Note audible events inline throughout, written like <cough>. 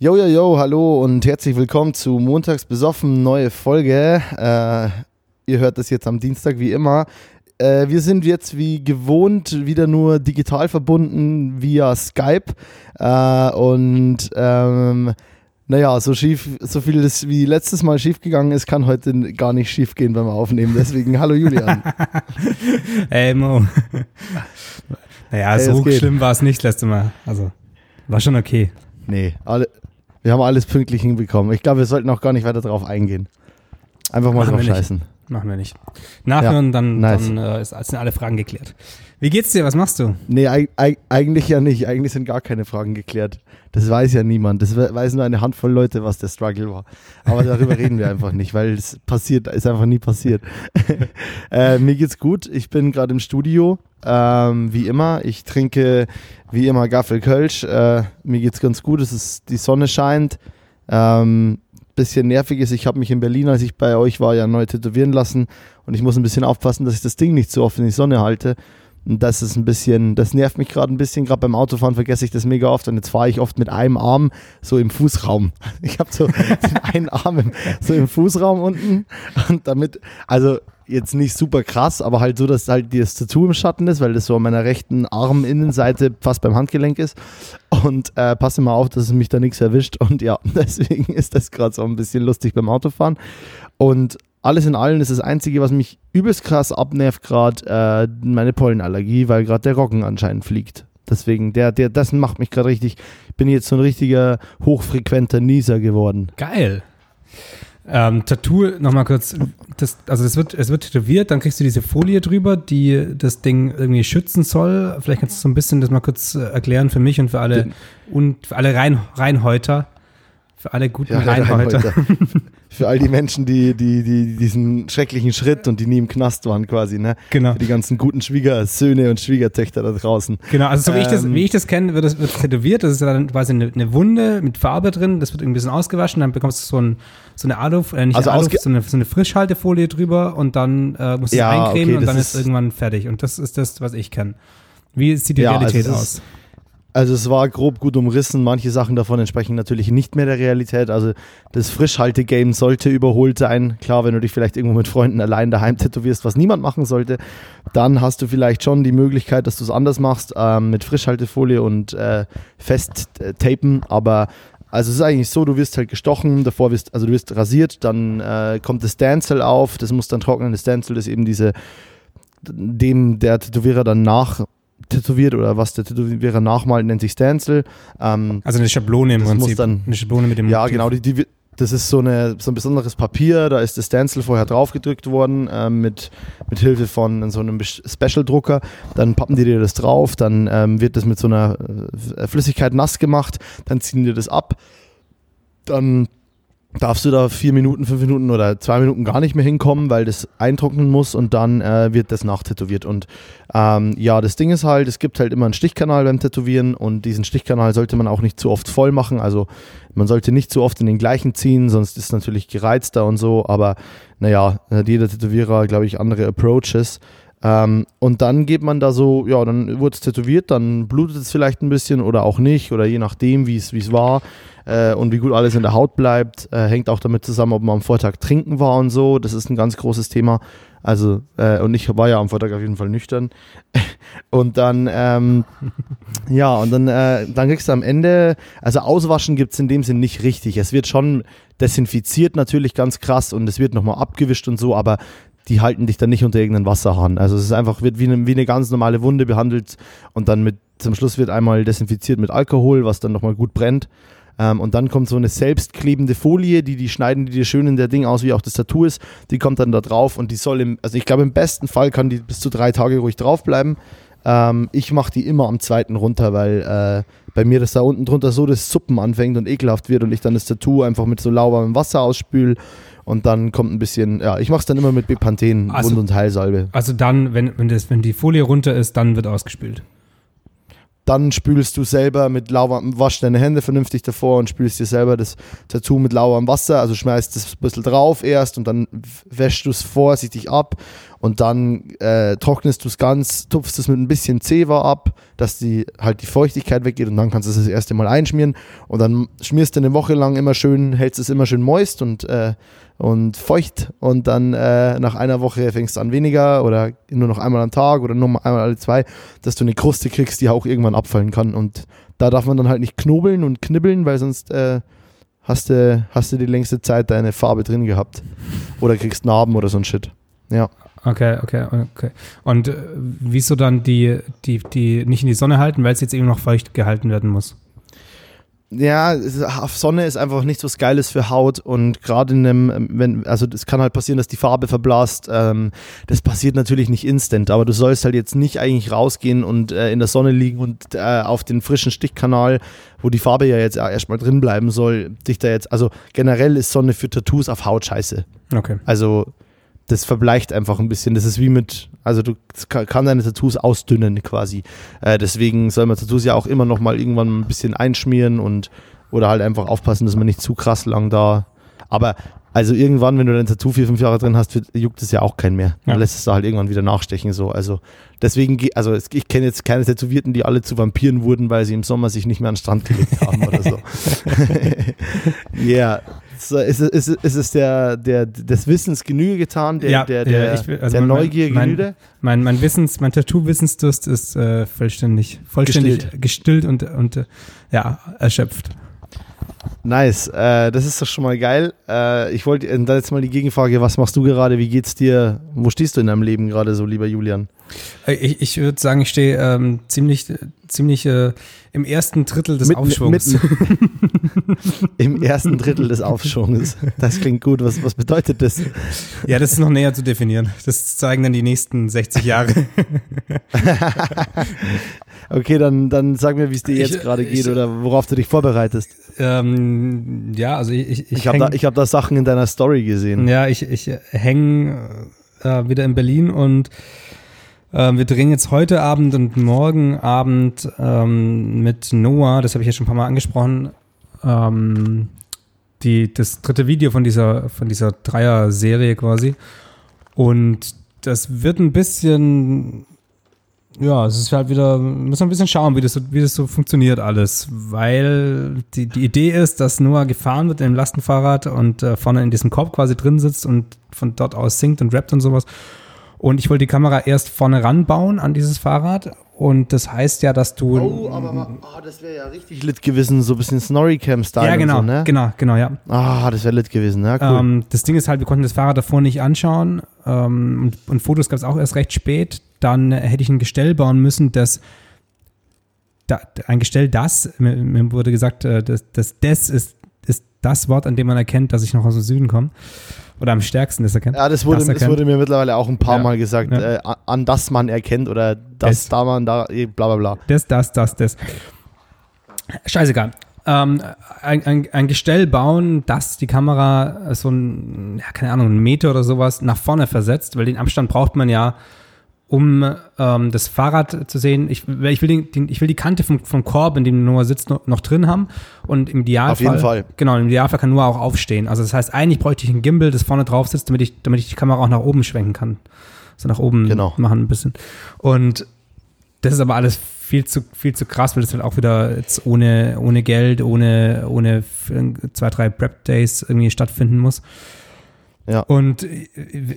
Yo, yo, yo, hallo und herzlich willkommen zu Montags besoffen, neue Folge. Äh, ihr hört das jetzt am Dienstag wie immer. Äh, wir sind jetzt wie gewohnt wieder nur digital verbunden via Skype äh, und ähm, naja, so schief, so viel das wie letztes Mal schief gegangen ist, kann heute gar nicht schief gehen beim Aufnehmen. Deswegen, <laughs> hallo Julian. hey Mo. naja, hey, so schlimm war es nicht letztes Mal. Also, war schon okay. Nee, alle, wir haben alles pünktlich hinbekommen. Ich glaube, wir sollten auch gar nicht weiter darauf eingehen. Einfach mal drauf scheißen. Machen wir nicht. Nachhören, ja, dann, nice. dann äh, ist, sind alle Fragen geklärt. Wie geht's dir? Was machst du? Nee, eigentlich ja nicht. Eigentlich sind gar keine Fragen geklärt. Das weiß ja niemand. Das weiß nur eine Handvoll Leute, was der Struggle war. Aber darüber reden wir einfach nicht, weil es passiert, ist einfach nie passiert. <laughs> äh, mir geht's gut. Ich bin gerade im Studio, ähm, wie immer. Ich trinke wie immer Gaffel Kölsch. Äh, mir geht's ganz gut. Es ist, die Sonne scheint. Ähm, bisschen nervig ist, ich habe mich in Berlin, als ich bei euch war, ja neu tätowieren lassen und ich muss ein bisschen aufpassen, dass ich das Ding nicht so oft in die Sonne halte. Das ist ein bisschen, das nervt mich gerade ein bisschen. Gerade beim Autofahren vergesse ich das mega oft und jetzt fahre ich oft mit einem Arm so im Fußraum. <laughs> Ich habe so <laughs> einen Arm im, so im Fußraum unten und damit, also jetzt nicht super krass, aber halt so, dass halt das Tattoo im Schatten ist, weil das so an meiner rechten Arminnenseite fast beim Handgelenk ist. Und äh, passe mal auf, dass es mich da nichts erwischt. Und ja, <laughs> deswegen ist das gerade so ein bisschen lustig beim Autofahren. Und alles in allem ist das Einzige, was mich übelst krass abnervt, gerade äh, meine Pollenallergie, weil gerade der Roggen anscheinend fliegt. Deswegen, der, der, das macht mich gerade richtig, bin jetzt so ein richtiger hochfrequenter Nieser geworden. Geil. Ähm, Tattoo, nochmal kurz, das, also das wird, es wird tätowiert, dann kriegst du diese Folie drüber, die das Ding irgendwie schützen soll. Vielleicht kannst du so ein bisschen das mal kurz äh, erklären für mich und für alle, und für alle Rein, Reinhäuter. Für alle guten ja, Reinhäuter. <laughs> Für all die Menschen, die, die, die diesen schrecklichen Schritt und die nie im Knast waren quasi, ne? Genau. Für die ganzen guten Schwiegersöhne und Schwiegertöchter da draußen. Genau, also so ähm, wie, ich das, ähm, wie ich das kenne, wird es wird tätowiert, das ist dann quasi eine, eine, Wunde mit Farbe drin, das wird ein bisschen ausgewaschen, dann bekommst du so, ein, so eine Alu, äh, nicht also Alu, so eine, so eine Frischhaltefolie drüber und dann äh, musst du ja, es eincremen okay, und dann ist, ist irgendwann fertig. Und das ist das, was ich kenne. Wie sieht die ja, also Realität also aus? Also es war grob gut umrissen. Manche Sachen davon entsprechen natürlich nicht mehr der Realität. Also das Frischhalte-Game sollte überholt sein. Klar, wenn du dich vielleicht irgendwo mit Freunden allein daheim tätowierst, was niemand machen sollte, dann hast du vielleicht schon die Möglichkeit, dass du es anders machst ähm, mit Frischhaltefolie und äh, Festtapen. Aber also es ist eigentlich so, du wirst halt gestochen, davor wirst, also du wirst rasiert, dann äh, kommt das Stencil auf, das muss dann trocknen. Das Stencil ist eben diese dem der Tätowierer dann nach tätowiert oder was der Tätowierer nachmalt, nennt sich Stencil. Ähm, also eine Schablone im Prinzip. Muss dann, eine Schablone mit dem Ja, Motiv. genau. Die, die, das ist so, eine, so ein besonderes Papier, da ist das Stencil vorher draufgedrückt worden ähm, mit, mit Hilfe von so einem Special-Drucker. Dann pappen die dir das drauf, dann ähm, wird das mit so einer äh, Flüssigkeit nass gemacht, dann ziehen die das ab. Dann darfst du da vier Minuten, fünf Minuten oder zwei Minuten gar nicht mehr hinkommen, weil das eintrocknen muss und dann äh, wird das nachtätowiert. Und ähm, ja, das Ding ist halt, es gibt halt immer einen Stichkanal beim Tätowieren und diesen Stichkanal sollte man auch nicht zu oft voll machen. Also man sollte nicht zu oft in den gleichen ziehen, sonst ist natürlich gereizter und so. Aber naja, hat jeder Tätowierer, glaube ich, andere Approaches. Ähm, und dann geht man da so, ja, dann wurde es tätowiert, dann blutet es vielleicht ein bisschen oder auch nicht oder je nachdem, wie es war äh, und wie gut alles in der Haut bleibt. Äh, hängt auch damit zusammen, ob man am Vortag trinken war und so. Das ist ein ganz großes Thema. Also, äh, und ich war ja am Vortag auf jeden Fall nüchtern. <laughs> und dann, ähm, <laughs> ja, und dann, äh, dann kriegst du am Ende, also auswaschen gibt es in dem Sinn nicht richtig. Es wird schon desinfiziert natürlich ganz krass und es wird nochmal abgewischt und so, aber die halten dich dann nicht unter irgendeinen Wasserhahn. Also es ist einfach, wird wie eine, wie eine ganz normale Wunde behandelt und dann mit, zum Schluss wird einmal desinfiziert mit Alkohol, was dann nochmal gut brennt. Ähm, und dann kommt so eine selbstklebende Folie, die, die schneiden die dir schön in der Ding aus, wie auch das Tattoo ist. Die kommt dann da drauf und die soll im, also ich glaube im besten Fall kann die bis zu drei Tage ruhig draufbleiben. Ähm, ich mache die immer am zweiten runter, weil äh, bei mir das da unten drunter so das Suppen anfängt und ekelhaft wird und ich dann das Tattoo einfach mit so lauwarmem Wasser ausspül und dann kommt ein bisschen, ja, ich mache es dann immer mit Bepanthen, also, Wund- und Heilsalbe. Also dann, wenn, wenn, das, wenn die Folie runter ist, dann wird ausgespült. Dann spülst du selber mit lauwarmem, wasch deine Hände vernünftig davor und spülst dir selber das Tattoo mit lauwarmem Wasser. Also schmeißt das ein bisschen drauf erst und dann wäschst du es vorsichtig ab und dann äh, trocknest du es ganz, tupfst es mit ein bisschen Zewa ab, dass die halt die Feuchtigkeit weggeht und dann kannst du es das erste Mal einschmieren und dann schmierst du eine Woche lang immer schön, hältst es immer schön moist und, äh, und feucht und dann äh, nach einer Woche fängst du an weniger oder nur noch einmal am Tag oder nur einmal alle zwei, dass du eine Kruste kriegst, die auch irgendwann abfallen kann und da darf man dann halt nicht knobeln und knibbeln, weil sonst äh, hast, du, hast du die längste Zeit deine Farbe drin gehabt oder kriegst Narben oder so ein Shit. Ja. Okay, okay, okay. Und äh, wieso dann die, die, die nicht in die Sonne halten, weil es jetzt eben noch feucht gehalten werden muss? Ja, Sonne ist einfach nichts was Geiles für Haut und gerade in einem, wenn, also es kann halt passieren, dass die Farbe verblasst. Ähm, das passiert natürlich nicht instant, aber du sollst halt jetzt nicht eigentlich rausgehen und äh, in der Sonne liegen und äh, auf den frischen Stichkanal, wo die Farbe ja jetzt erstmal drin bleiben soll, dich da jetzt, also generell ist Sonne für Tattoos auf Haut scheiße. Okay. Also das verbleicht einfach ein bisschen. Das ist wie mit, also du kann deine Tattoos ausdünnen quasi. Äh, deswegen soll man Tattoos ja auch immer noch mal irgendwann ein bisschen einschmieren und oder halt einfach aufpassen, dass man nicht zu krass lang da. Aber also irgendwann, wenn du dein Tattoo vier, fünf Jahre drin hast, juckt es ja auch keinen mehr. Dann ja. lässt es da halt irgendwann wieder nachstechen. So. Also deswegen, also ich kenne jetzt keine Tätowierten, die alle zu Vampiren wurden, weil sie im Sommer sich nicht mehr an den Strand gelegt haben oder so. <laughs> <laughs> Ja, yeah. So, ist, ist, ist es der, der, des Wissens Genüge getan, der, ja, der, der, ich, also der mein, Neugier Genüge? Mein, mein, Wissens, mein Tattoo-Wissensdurst ist äh, vollständig, vollständig gestillt, gestillt und, und äh, ja, erschöpft. Nice, äh, das ist doch schon mal geil. Äh, ich wollte äh, dann jetzt mal die Gegenfrage, was machst du gerade, wie geht's dir, wo stehst du in deinem Leben gerade so, lieber Julian? Äh, ich, ich würde sagen, ich stehe ähm, ziemlich, ziemlich äh, im ersten Drittel des mit, Aufschwungs. Mit, <laughs> Im ersten Drittel des Aufschwungs. Das klingt gut. Was, was bedeutet das? Ja, das ist noch näher zu definieren. Das zeigen dann die nächsten 60 Jahre. <laughs> Okay, dann, dann sag mir, wie es dir jetzt gerade geht ich, oder worauf du dich vorbereitest. Ähm, ja, also ich Ich, ich habe da, hab da Sachen in deiner Story gesehen. Ja, ich, ich hänge äh, wieder in Berlin und äh, wir drehen jetzt heute Abend und morgen Abend ähm, mit Noah, das habe ich ja schon ein paar Mal angesprochen, ähm, die, das dritte Video von dieser, von dieser Dreier-Serie quasi. Und das wird ein bisschen ja, es ist halt wieder, müssen wir ein bisschen schauen, wie das, wie das so funktioniert alles. Weil die, die Idee ist, dass Noah gefahren wird in dem Lastenfahrrad und äh, vorne in diesem Korb quasi drin sitzt und von dort aus singt und rappt und sowas. Und ich wollte die Kamera erst vorne ranbauen an dieses Fahrrad. Und das heißt ja, dass du. Oh, aber oh, das wäre ja richtig lit gewesen, so ein bisschen Snorri-Cam-Style. Ja, genau, so, ne? genau, genau, ja. Ah, das wäre lit gewesen, ja, cool. Ähm, das Ding ist halt, wir konnten das Fahrrad davor nicht anschauen. Ähm, und, und Fotos gab es auch erst recht spät dann hätte ich ein Gestell bauen müssen, das da, ein Gestell, das, mir, mir wurde gesagt, äh, das, das des ist, ist das Wort, an dem man erkennt, dass ich noch aus dem Süden komme. Oder am stärksten das erkennt. Ja, das wurde, das, das wurde mir mittlerweile auch ein paar ja, Mal gesagt, ja. äh, an das man erkennt oder das, das da man da, eh, bla bla bla. Das, das, das, das. Scheißegal. Ähm, ein, ein, ein, Gestell bauen, das die Kamera so ein, ja, keine Ahnung, einen Meter oder sowas nach vorne versetzt, weil den Abstand braucht man ja um ähm, das Fahrrad zu sehen. Ich, ich, will, den, den, ich will die Kante vom, vom Korb, in dem Noah sitzt, noch, noch, drin haben. Und im Idealfall. Auf jeden Fall. Genau, im Idealfall kann Noah auch aufstehen. Also, das heißt, eigentlich bräuchte ich ein Gimbal, das vorne drauf sitzt, damit ich, damit ich die Kamera auch nach oben schwenken kann. So nach oben genau. machen ein bisschen. Und das ist aber alles viel zu, viel zu krass, weil das halt auch wieder jetzt ohne, ohne Geld, ohne, ohne zwei, drei Prep-Days irgendwie stattfinden muss. Ja. Und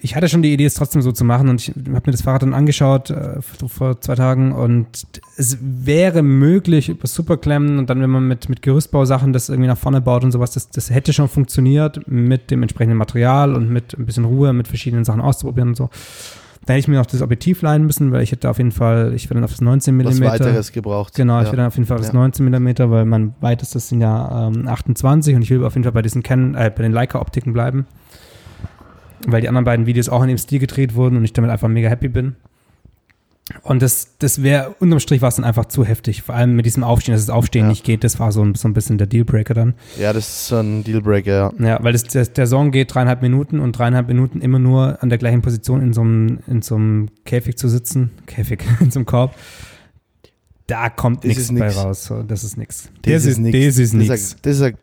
ich hatte schon die Idee, es trotzdem so zu machen und ich habe mir das Fahrrad dann angeschaut äh, vor zwei Tagen und es wäre möglich über Superklemmen und dann, wenn man mit, mit Gerüstbausachen das irgendwie nach vorne baut und sowas, das, das hätte schon funktioniert mit dem entsprechenden Material und mit ein bisschen Ruhe, mit verschiedenen Sachen auszuprobieren und so. Da hätte ich mir noch das Objektiv leihen müssen, weil ich hätte auf jeden Fall, ich werde dann auf das 19 mm. Was weiteres gebraucht. Genau, ich ja. werde dann auf jeden Fall auf das ja. 19 mm, weil mein weitestes sind ja ähm, 28 und ich will auf jeden Fall bei diesen Canon, äh, bei den Leica-Optiken bleiben weil die anderen beiden Videos auch in dem Stil gedreht wurden und ich damit einfach mega happy bin. Und das, das wäre, unterm Strich war es dann einfach zu heftig. Vor allem mit diesem Aufstehen, dass das Aufstehen ja. nicht geht, das war so ein, so ein bisschen der Dealbreaker dann. Ja, das ist so ein Dealbreaker, ja. Ja, weil das, der, der Song geht dreieinhalb Minuten und dreieinhalb Minuten immer nur an der gleichen Position in so einem, in so einem Käfig zu sitzen. Käfig, <laughs> in so einem Korb. Da kommt nichts bei raus. Das ist nichts. Das, das, ist nichts. Das ist nichts. Das ist ein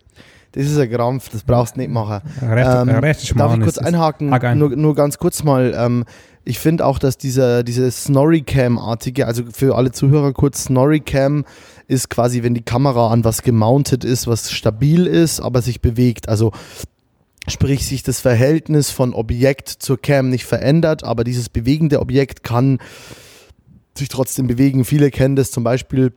das ist ein Krampf, das brauchst du nicht machen. Recht, ähm, recht darf ich kurz einhaken? Ein. Nur, nur, ganz kurz mal. Ähm, ich finde auch, dass dieser, diese Snorri-Cam-artige, also für alle Zuhörer kurz, Snorri-Cam ist quasi, wenn die Kamera an was gemountet ist, was stabil ist, aber sich bewegt. Also sprich sich das Verhältnis von Objekt zur Cam nicht verändert, aber dieses bewegende Objekt kann sich trotzdem bewegen. Viele kennen das zum Beispiel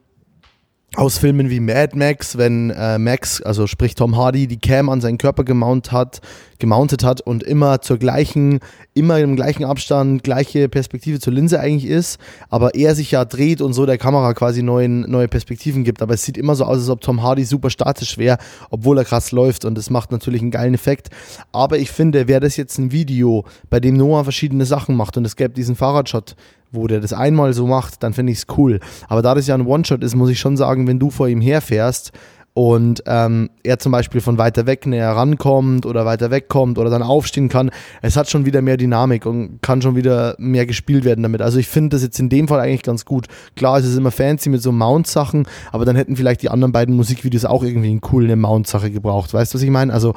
aus Filmen wie Mad Max, wenn äh, Max, also sprich Tom Hardy, die Cam an seinen Körper gemountet hat, gemountet hat und immer zur gleichen, immer im gleichen Abstand, gleiche Perspektive zur Linse eigentlich ist, aber er sich ja dreht und so der Kamera quasi neuen, neue Perspektiven gibt. Aber es sieht immer so aus, als ob Tom Hardy super statisch wäre, obwohl er krass läuft und das macht natürlich einen geilen Effekt. Aber ich finde, wäre das jetzt ein Video, bei dem Noah verschiedene Sachen macht und es gäbe diesen Fahrradshot, wo der das einmal so macht, dann finde ich es cool. Aber da das ja ein One-Shot ist, muss ich schon sagen, wenn du vor ihm herfährst und ähm, er zum Beispiel von weiter weg näher rankommt oder weiter wegkommt oder dann aufstehen kann, es hat schon wieder mehr Dynamik und kann schon wieder mehr gespielt werden damit. Also ich finde das jetzt in dem Fall eigentlich ganz gut. Klar, es ist immer fancy mit so Mount-Sachen, aber dann hätten vielleicht die anderen beiden Musikvideos auch irgendwie einen coolen Mount-Sache gebraucht. Weißt du, was ich meine? Also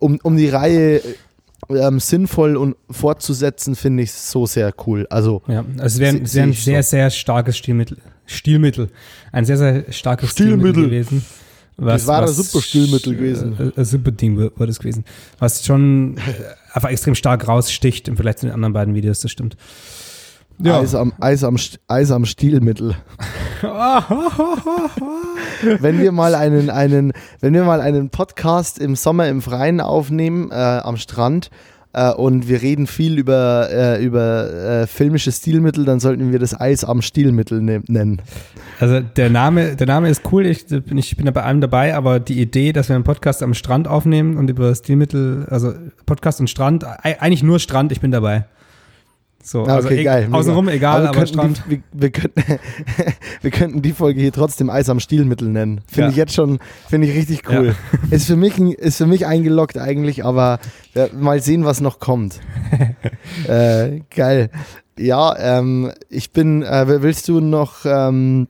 um, um die Reihe ähm, sinnvoll und fortzusetzen, finde ich so sehr cool. Also, ja, also es wäre wär ein sehr, so. sehr starkes Stilmittel. Stilmittel. Ein sehr, sehr starkes Stilmittel, Stilmittel gewesen. Was, das war was, ein super Stilmittel gewesen. Äh, ein super Ding war das gewesen. Was schon einfach extrem stark raussticht im Vergleich zu den anderen beiden Videos, das stimmt. Ja. Eis, am, Eis, am, Eis am Stilmittel. <laughs> wenn wir mal einen, einen, wenn wir mal einen Podcast im Sommer im Freien aufnehmen, äh, am Strand, äh, und wir reden viel über, äh, über äh, filmische Stilmittel, dann sollten wir das Eis am Stilmittel ne nennen. Also der Name, der Name ist cool, ich bin, ich bin da bei allem dabei, aber die Idee, dass wir einen Podcast am Strand aufnehmen und über Stilmittel, also Podcast und Strand, eigentlich nur Strand, ich bin dabei. So, also okay, geil. Außenrum egal, aber, aber Strand. Die, wir, wir, könnten, <laughs> wir könnten die Folge hier trotzdem Eis am Stielmittel nennen. Finde ja. ich jetzt schon, finde ich richtig cool. Ja. <laughs> Ist, für mich, ist für mich eingeloggt eigentlich, aber ja, mal sehen, was noch kommt. <laughs> äh, geil. Ja, ähm, ich bin, äh, willst du noch, ähm,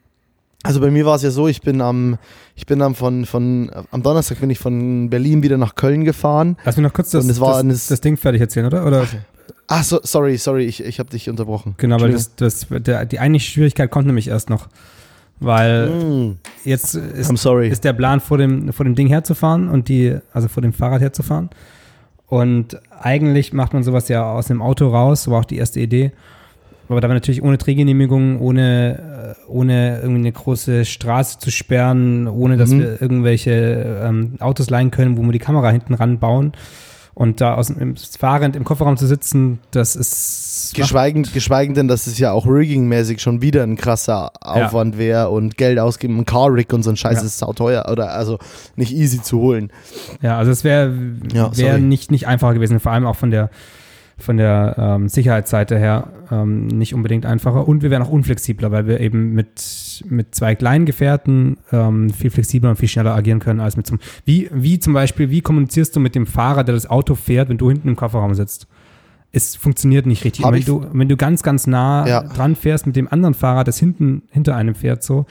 also bei mir war es ja so, ich bin am, ich bin dann von, von, am Donnerstag bin ich von Berlin wieder nach Köln gefahren. Lass mich noch kurz das, das, das, Ding fertig erzählen, oder? oder? Ach so, sorry, sorry, ich, ich habe dich unterbrochen. Genau, weil das, das, der, die eigentliche Schwierigkeit kommt nämlich erst noch. Weil mm. jetzt ist, ist, der Plan, vor dem, vor dem Ding herzufahren und die, also vor dem Fahrrad herzufahren. Und eigentlich macht man sowas ja aus dem Auto raus, so war auch die erste Idee. Aber da war natürlich ohne Drehgenehmigung, ohne, äh, ohne irgendwie eine große Straße zu sperren, ohne dass mhm. wir irgendwelche ähm, Autos leihen können, wo wir die Kamera hinten ranbauen. Und da aus dem fahrend im Kofferraum zu sitzen, das ist. Geschweigend, geschweigend denn, dass es ja auch rigging-mäßig schon wieder ein krasser Aufwand ja. wäre und Geld ausgeben, ein Car-Rig und so ein Scheiß ja. ist sauteuer oder also nicht easy zu holen. Ja, also es wäre wär, wär nicht, nicht einfacher gewesen, vor allem auch von der von der ähm, Sicherheitsseite her ähm, nicht unbedingt einfacher. Und wir wären auch unflexibler, weil wir eben mit, mit zwei kleinen Gefährten ähm, viel flexibler und viel schneller agieren können als mit so einem. Wie, wie zum Beispiel, wie kommunizierst du mit dem Fahrer, der das Auto fährt, wenn du hinten im Kofferraum sitzt? Es funktioniert nicht richtig. Wenn du, wenn du ganz, ganz nah ja. dran fährst mit dem anderen Fahrer, das hinten hinter einem fährt, so,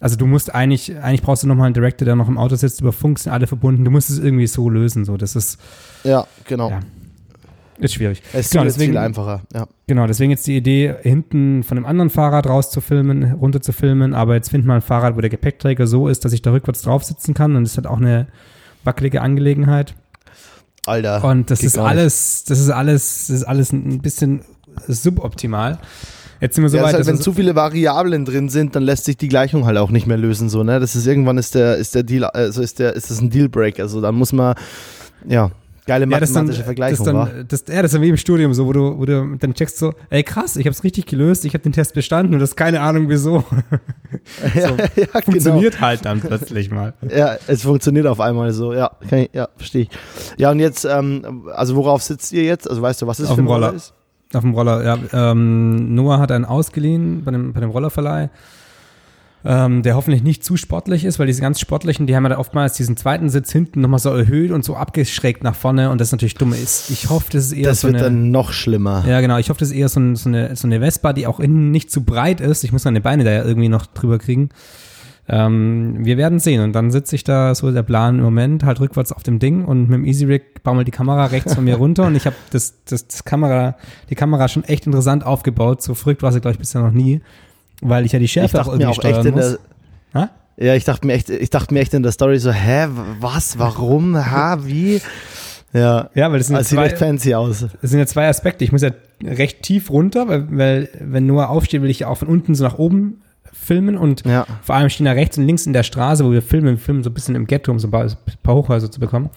also du musst eigentlich, eigentlich brauchst du nochmal einen Director, der noch im Auto sitzt, über Funk sind alle verbunden. Du musst es irgendwie so lösen. So, das ist. Ja, genau. Ja. Ist schwierig. Es ist genau, deswegen, viel einfacher, ja. Genau, deswegen jetzt die Idee, hinten von einem anderen Fahrrad raus zu filmen, runter zu filmen, aber jetzt find mal ein Fahrrad, wo der Gepäckträger so ist, dass ich da rückwärts drauf sitzen kann und das ist halt auch eine wackelige Angelegenheit. Alter. Und das ist alles, das ist alles, das ist alles ein bisschen suboptimal. Jetzt sind wir so ja, weit, halt, wenn zu viele Variablen drin sind, dann lässt sich die Gleichung halt auch nicht mehr lösen, so, ne? Das ist irgendwann ist der, ist der Deal, also ist der, ist das ein Dealbreak, also dann muss man, ja, Geile mathematische ja, Vergleichung, das dann, das, ja, das ist wie im Studium so, wo du, wo du dann checkst so, ey krass, ich hab's richtig gelöst, ich habe den Test bestanden und das keine Ahnung wieso. <laughs> <laughs> ja, so, ja, genau. funktioniert genau. halt dann plötzlich mal. Ja, es funktioniert auf einmal so, ja, ich, ja, verstehe ich. Ja, und jetzt, ähm, also worauf sitzt ihr jetzt? Also weißt du, was es auf für ein Roller ist? Auf dem Roller, ja. Ähm, Noah hat einen ausgeliehen bei dem, bei dem Rollerverleih ähm, der hoffentlich nicht zu sportlich ist, weil diese ganz sportlichen, die haben ja oftmals diesen zweiten Sitz hinten nochmal so erhöht und so abgeschrägt nach vorne und das natürlich dumm ist. Ich hoffe, das ist eher das so wird eine, dann noch schlimmer. Ja, genau. Ich hoffe, das ist eher so, ein, so, eine, so eine Vespa, die auch innen nicht zu breit ist. Ich muss meine Beine da ja irgendwie noch drüber kriegen. Ähm, wir werden sehen. Und dann sitze ich da, so der Plan im Moment, halt rückwärts auf dem Ding und mit dem Easy Rig baumelt die Kamera rechts von mir <laughs> runter und ich habe das, das, das Kamera, die Kamera schon echt interessant aufgebaut. So verrückt war sie, glaube ich, bisher noch nie, weil ich ja die Schärfe auch irgendwie steuern muss. Der, ja, ich dachte mir echt, ich dachte mir echt in der Story so, hä, was, warum, ha, wie? Ja, ja weil das sind also ja zwei, sieht fancy aus. Das sind ja zwei Aspekte. Ich muss ja recht tief runter, weil, weil wenn Noah aufsteht, will ich ja auch von unten so nach oben filmen und ja. vor allem stehen da rechts und links in der Straße, wo wir filmen, wir filmen so ein bisschen im Ghetto, um so ein paar, ein paar Hochhäuser zu bekommen.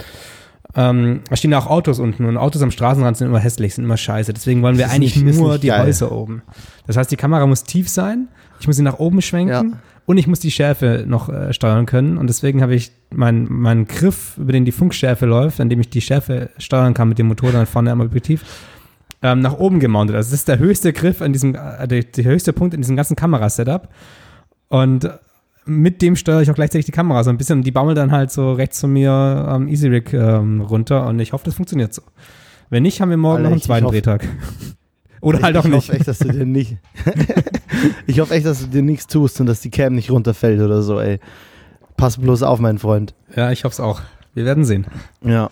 Ähm, da stehen da auch Autos unten und Autos am Straßenrand sind immer hässlich, sind immer scheiße. Deswegen wollen wir eigentlich nicht, nur die geil. Häuser oben. Das heißt, die Kamera muss tief sein, ich muss sie nach oben schwenken ja. und ich muss die Schärfe noch äh, steuern können. Und deswegen habe ich meinen mein Griff, über den die Funkschärfe läuft, an dem ich die Schärfe steuern kann mit dem Motor dann vorne am Objektiv, ähm, nach oben gemountet. Also das ist der höchste Griff an diesem, äh, der, der höchste Punkt in diesem ganzen Kamerasetup. Und mit dem steuere ich auch gleichzeitig die Kamera so ein bisschen. Die baumelt dann halt so rechts von mir am Easy Rig ähm, runter und ich hoffe, das funktioniert so. Wenn nicht, haben wir morgen Alter, noch einen zweiten hoffe, Drehtag. <laughs> Oder ich, halt auch ich nicht. Ich hoffe echt, dass du dir nicht. <laughs> ich hoffe echt, dass du dir nichts tust und dass die Cam nicht runterfällt oder so, ey. Pass bloß auf, mein Freund. Ja, ich hoffe es auch. Wir werden sehen. Ja.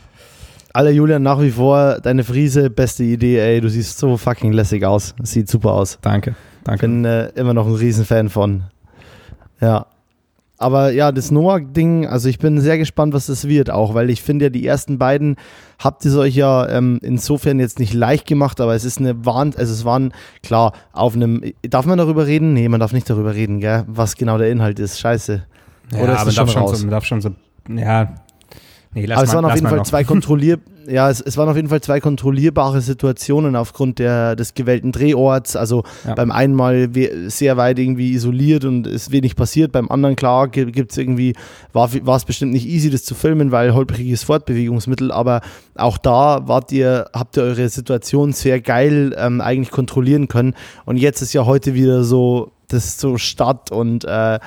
Alle Julian, nach wie vor deine Friese, beste Idee, ey. Du siehst so fucking lässig aus. Sieht super aus. Danke. Danke. Bin äh, immer noch ein Riesenfan von. Ja. Aber ja, das Noah-Ding, also ich bin sehr gespannt, was das wird auch, weil ich finde ja, die ersten beiden habt ihr euch ja ähm, insofern jetzt nicht leicht gemacht, aber es ist eine Wahn, also es waren, klar, auf einem, darf man darüber reden? Nee, man darf nicht darüber reden, gell, was genau der Inhalt ist, scheiße. Ja, Oder ist aber darf schon, so, man darf schon so, ja, Nee, lass Aber es waren auf jeden Fall noch. zwei <laughs> kontrollier ja, es, es, waren auf jeden Fall zwei kontrollierbare Situationen aufgrund der, des gewählten Drehorts. Also ja. beim einen Mal sehr weit irgendwie isoliert und ist wenig passiert. Beim anderen, klar, gibt es irgendwie, war, es bestimmt nicht easy, das zu filmen, weil holpriges Fortbewegungsmittel. Aber auch da wart ihr, habt ihr eure Situation sehr geil ähm, eigentlich kontrollieren können. Und jetzt ist ja heute wieder so, das ist so Stadt und äh,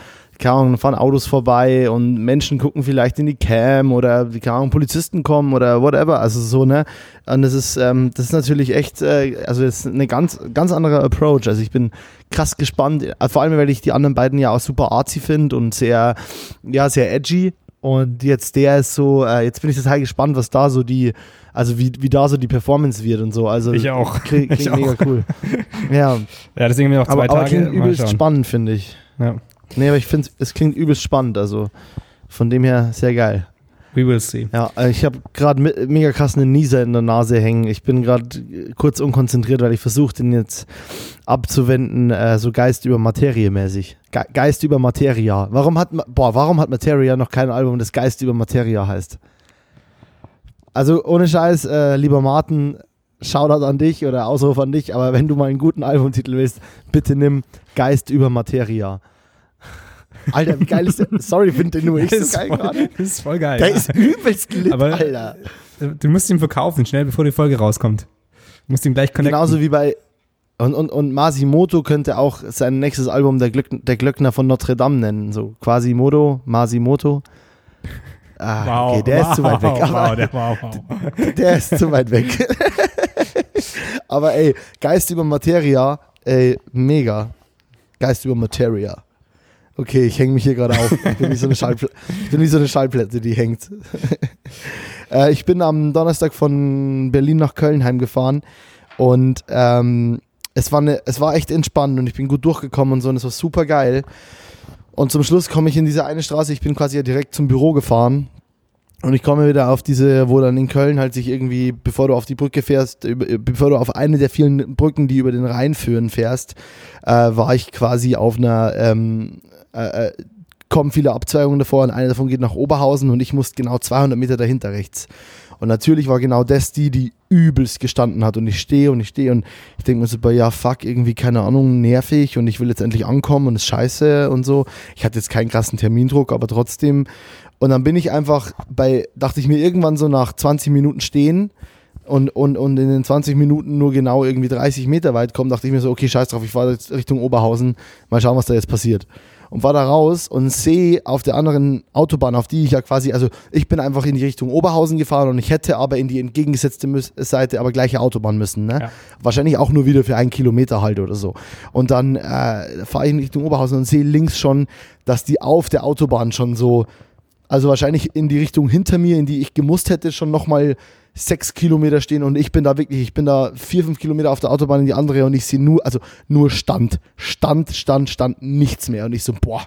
keine Ahnung, fahren Autos vorbei und Menschen gucken vielleicht in die Cam oder, keine Ahnung, Polizisten kommen oder whatever. Also so, ne? Und das ist, ähm, das ist natürlich echt, äh, also das ist eine ganz, ganz andere Approach. Also ich bin krass gespannt, äh, vor allem, weil ich die anderen beiden ja auch super artsy finde und sehr, ja, sehr edgy. Und jetzt der ist so, äh, jetzt bin ich total gespannt, was da so die, also wie, wie da so die Performance wird und so. Also ich auch. Klingt, klingt <laughs> ich mega auch. cool. <laughs> Ja. Ja, deswegen haben wir noch zwei aber, aber Tage. klingt übelst spannend, finde ich. Ja. Nee, aber ich finde, es klingt übelst spannend. Also von dem her sehr geil. We will see. Ja, äh, ich habe gerade mega krass eine Nieser in der Nase hängen. Ich bin gerade kurz unkonzentriert, weil ich versuche, den jetzt abzuwenden, äh, so Geist über Materie mäßig. Ge Geist über Materia. Warum hat, boah, warum hat Materia noch kein Album, das Geist über Materia heißt? Also ohne Scheiß, äh, lieber Martin, Shoutout an dich oder Ausruf an dich, aber wenn du mal einen guten Albumtitel willst, bitte nimm Geist über Materia. Alter, wie geil ist der? Sorry, finde den nur ich so <laughs> geil gerade. Das <laughs> ist voll geil. Der ja. ist übelst lit, Aber Alter. Du musst ihn verkaufen, schnell bevor die Folge rauskommt. Du musst ihn gleich connecten. Genauso wie bei und, und, und Masimoto könnte auch sein nächstes Album der, Glück, der Glöckner von Notre Dame nennen. So Quasimodo, Masimoto. Ah, wow, okay, der wow, ist zu weit weg. Aber, der, wow, wow. <laughs> der ist zu weit weg. aber ey, Geist über Materia, ey, mega. Geist über Materia. Okay, ich hänge mich hier gerade auf. Ich bin wie so eine, Schallpl so eine Schallplatte, die hängt. <laughs> äh, ich bin am Donnerstag von Berlin nach Köln heimgefahren und ähm, es, war eine, es war echt entspannend und ich bin gut durchgekommen und so und es war super geil. Und zum Schluss komme ich in diese eine Straße, ich bin quasi ja direkt zum Büro gefahren und ich komme wieder auf diese, wo dann in Köln halt sich irgendwie, bevor du auf die Brücke fährst, bevor du auf eine der vielen Brücken, die über den Rhein führen, fährst, äh, war ich quasi auf einer ähm, äh, äh, kommen viele Abzweigungen davor und eine davon geht nach Oberhausen und ich musste genau 200 Meter dahinter rechts. Und natürlich war genau das die, die übelst gestanden hat und ich stehe und ich stehe und ich denke mir so, ja fuck, irgendwie keine Ahnung, nervig und ich will jetzt endlich ankommen und es ist scheiße und so. Ich hatte jetzt keinen krassen Termindruck, aber trotzdem. Und dann bin ich einfach bei, dachte ich mir irgendwann so nach 20 Minuten stehen und, und, und in den 20 Minuten nur genau irgendwie 30 Meter weit kommen, dachte ich mir so, okay, scheiß drauf, ich fahre jetzt Richtung Oberhausen, mal schauen, was da jetzt passiert. Und war da raus und sehe auf der anderen Autobahn, auf die ich ja quasi, also ich bin einfach in die Richtung Oberhausen gefahren und ich hätte aber in die entgegengesetzte Seite, aber gleiche Autobahn müssen. Ne? Ja. Wahrscheinlich auch nur wieder für einen Kilometer halt oder so. Und dann äh, fahre ich in Richtung Oberhausen und sehe links schon, dass die auf der Autobahn schon so, also wahrscheinlich in die Richtung hinter mir, in die ich gemusst hätte, schon nochmal sechs Kilometer stehen und ich bin da wirklich, ich bin da vier, fünf Kilometer auf der Autobahn in die andere und ich sehe nur, also nur Stand, Stand, Stand, Stand, nichts mehr und ich so, boah.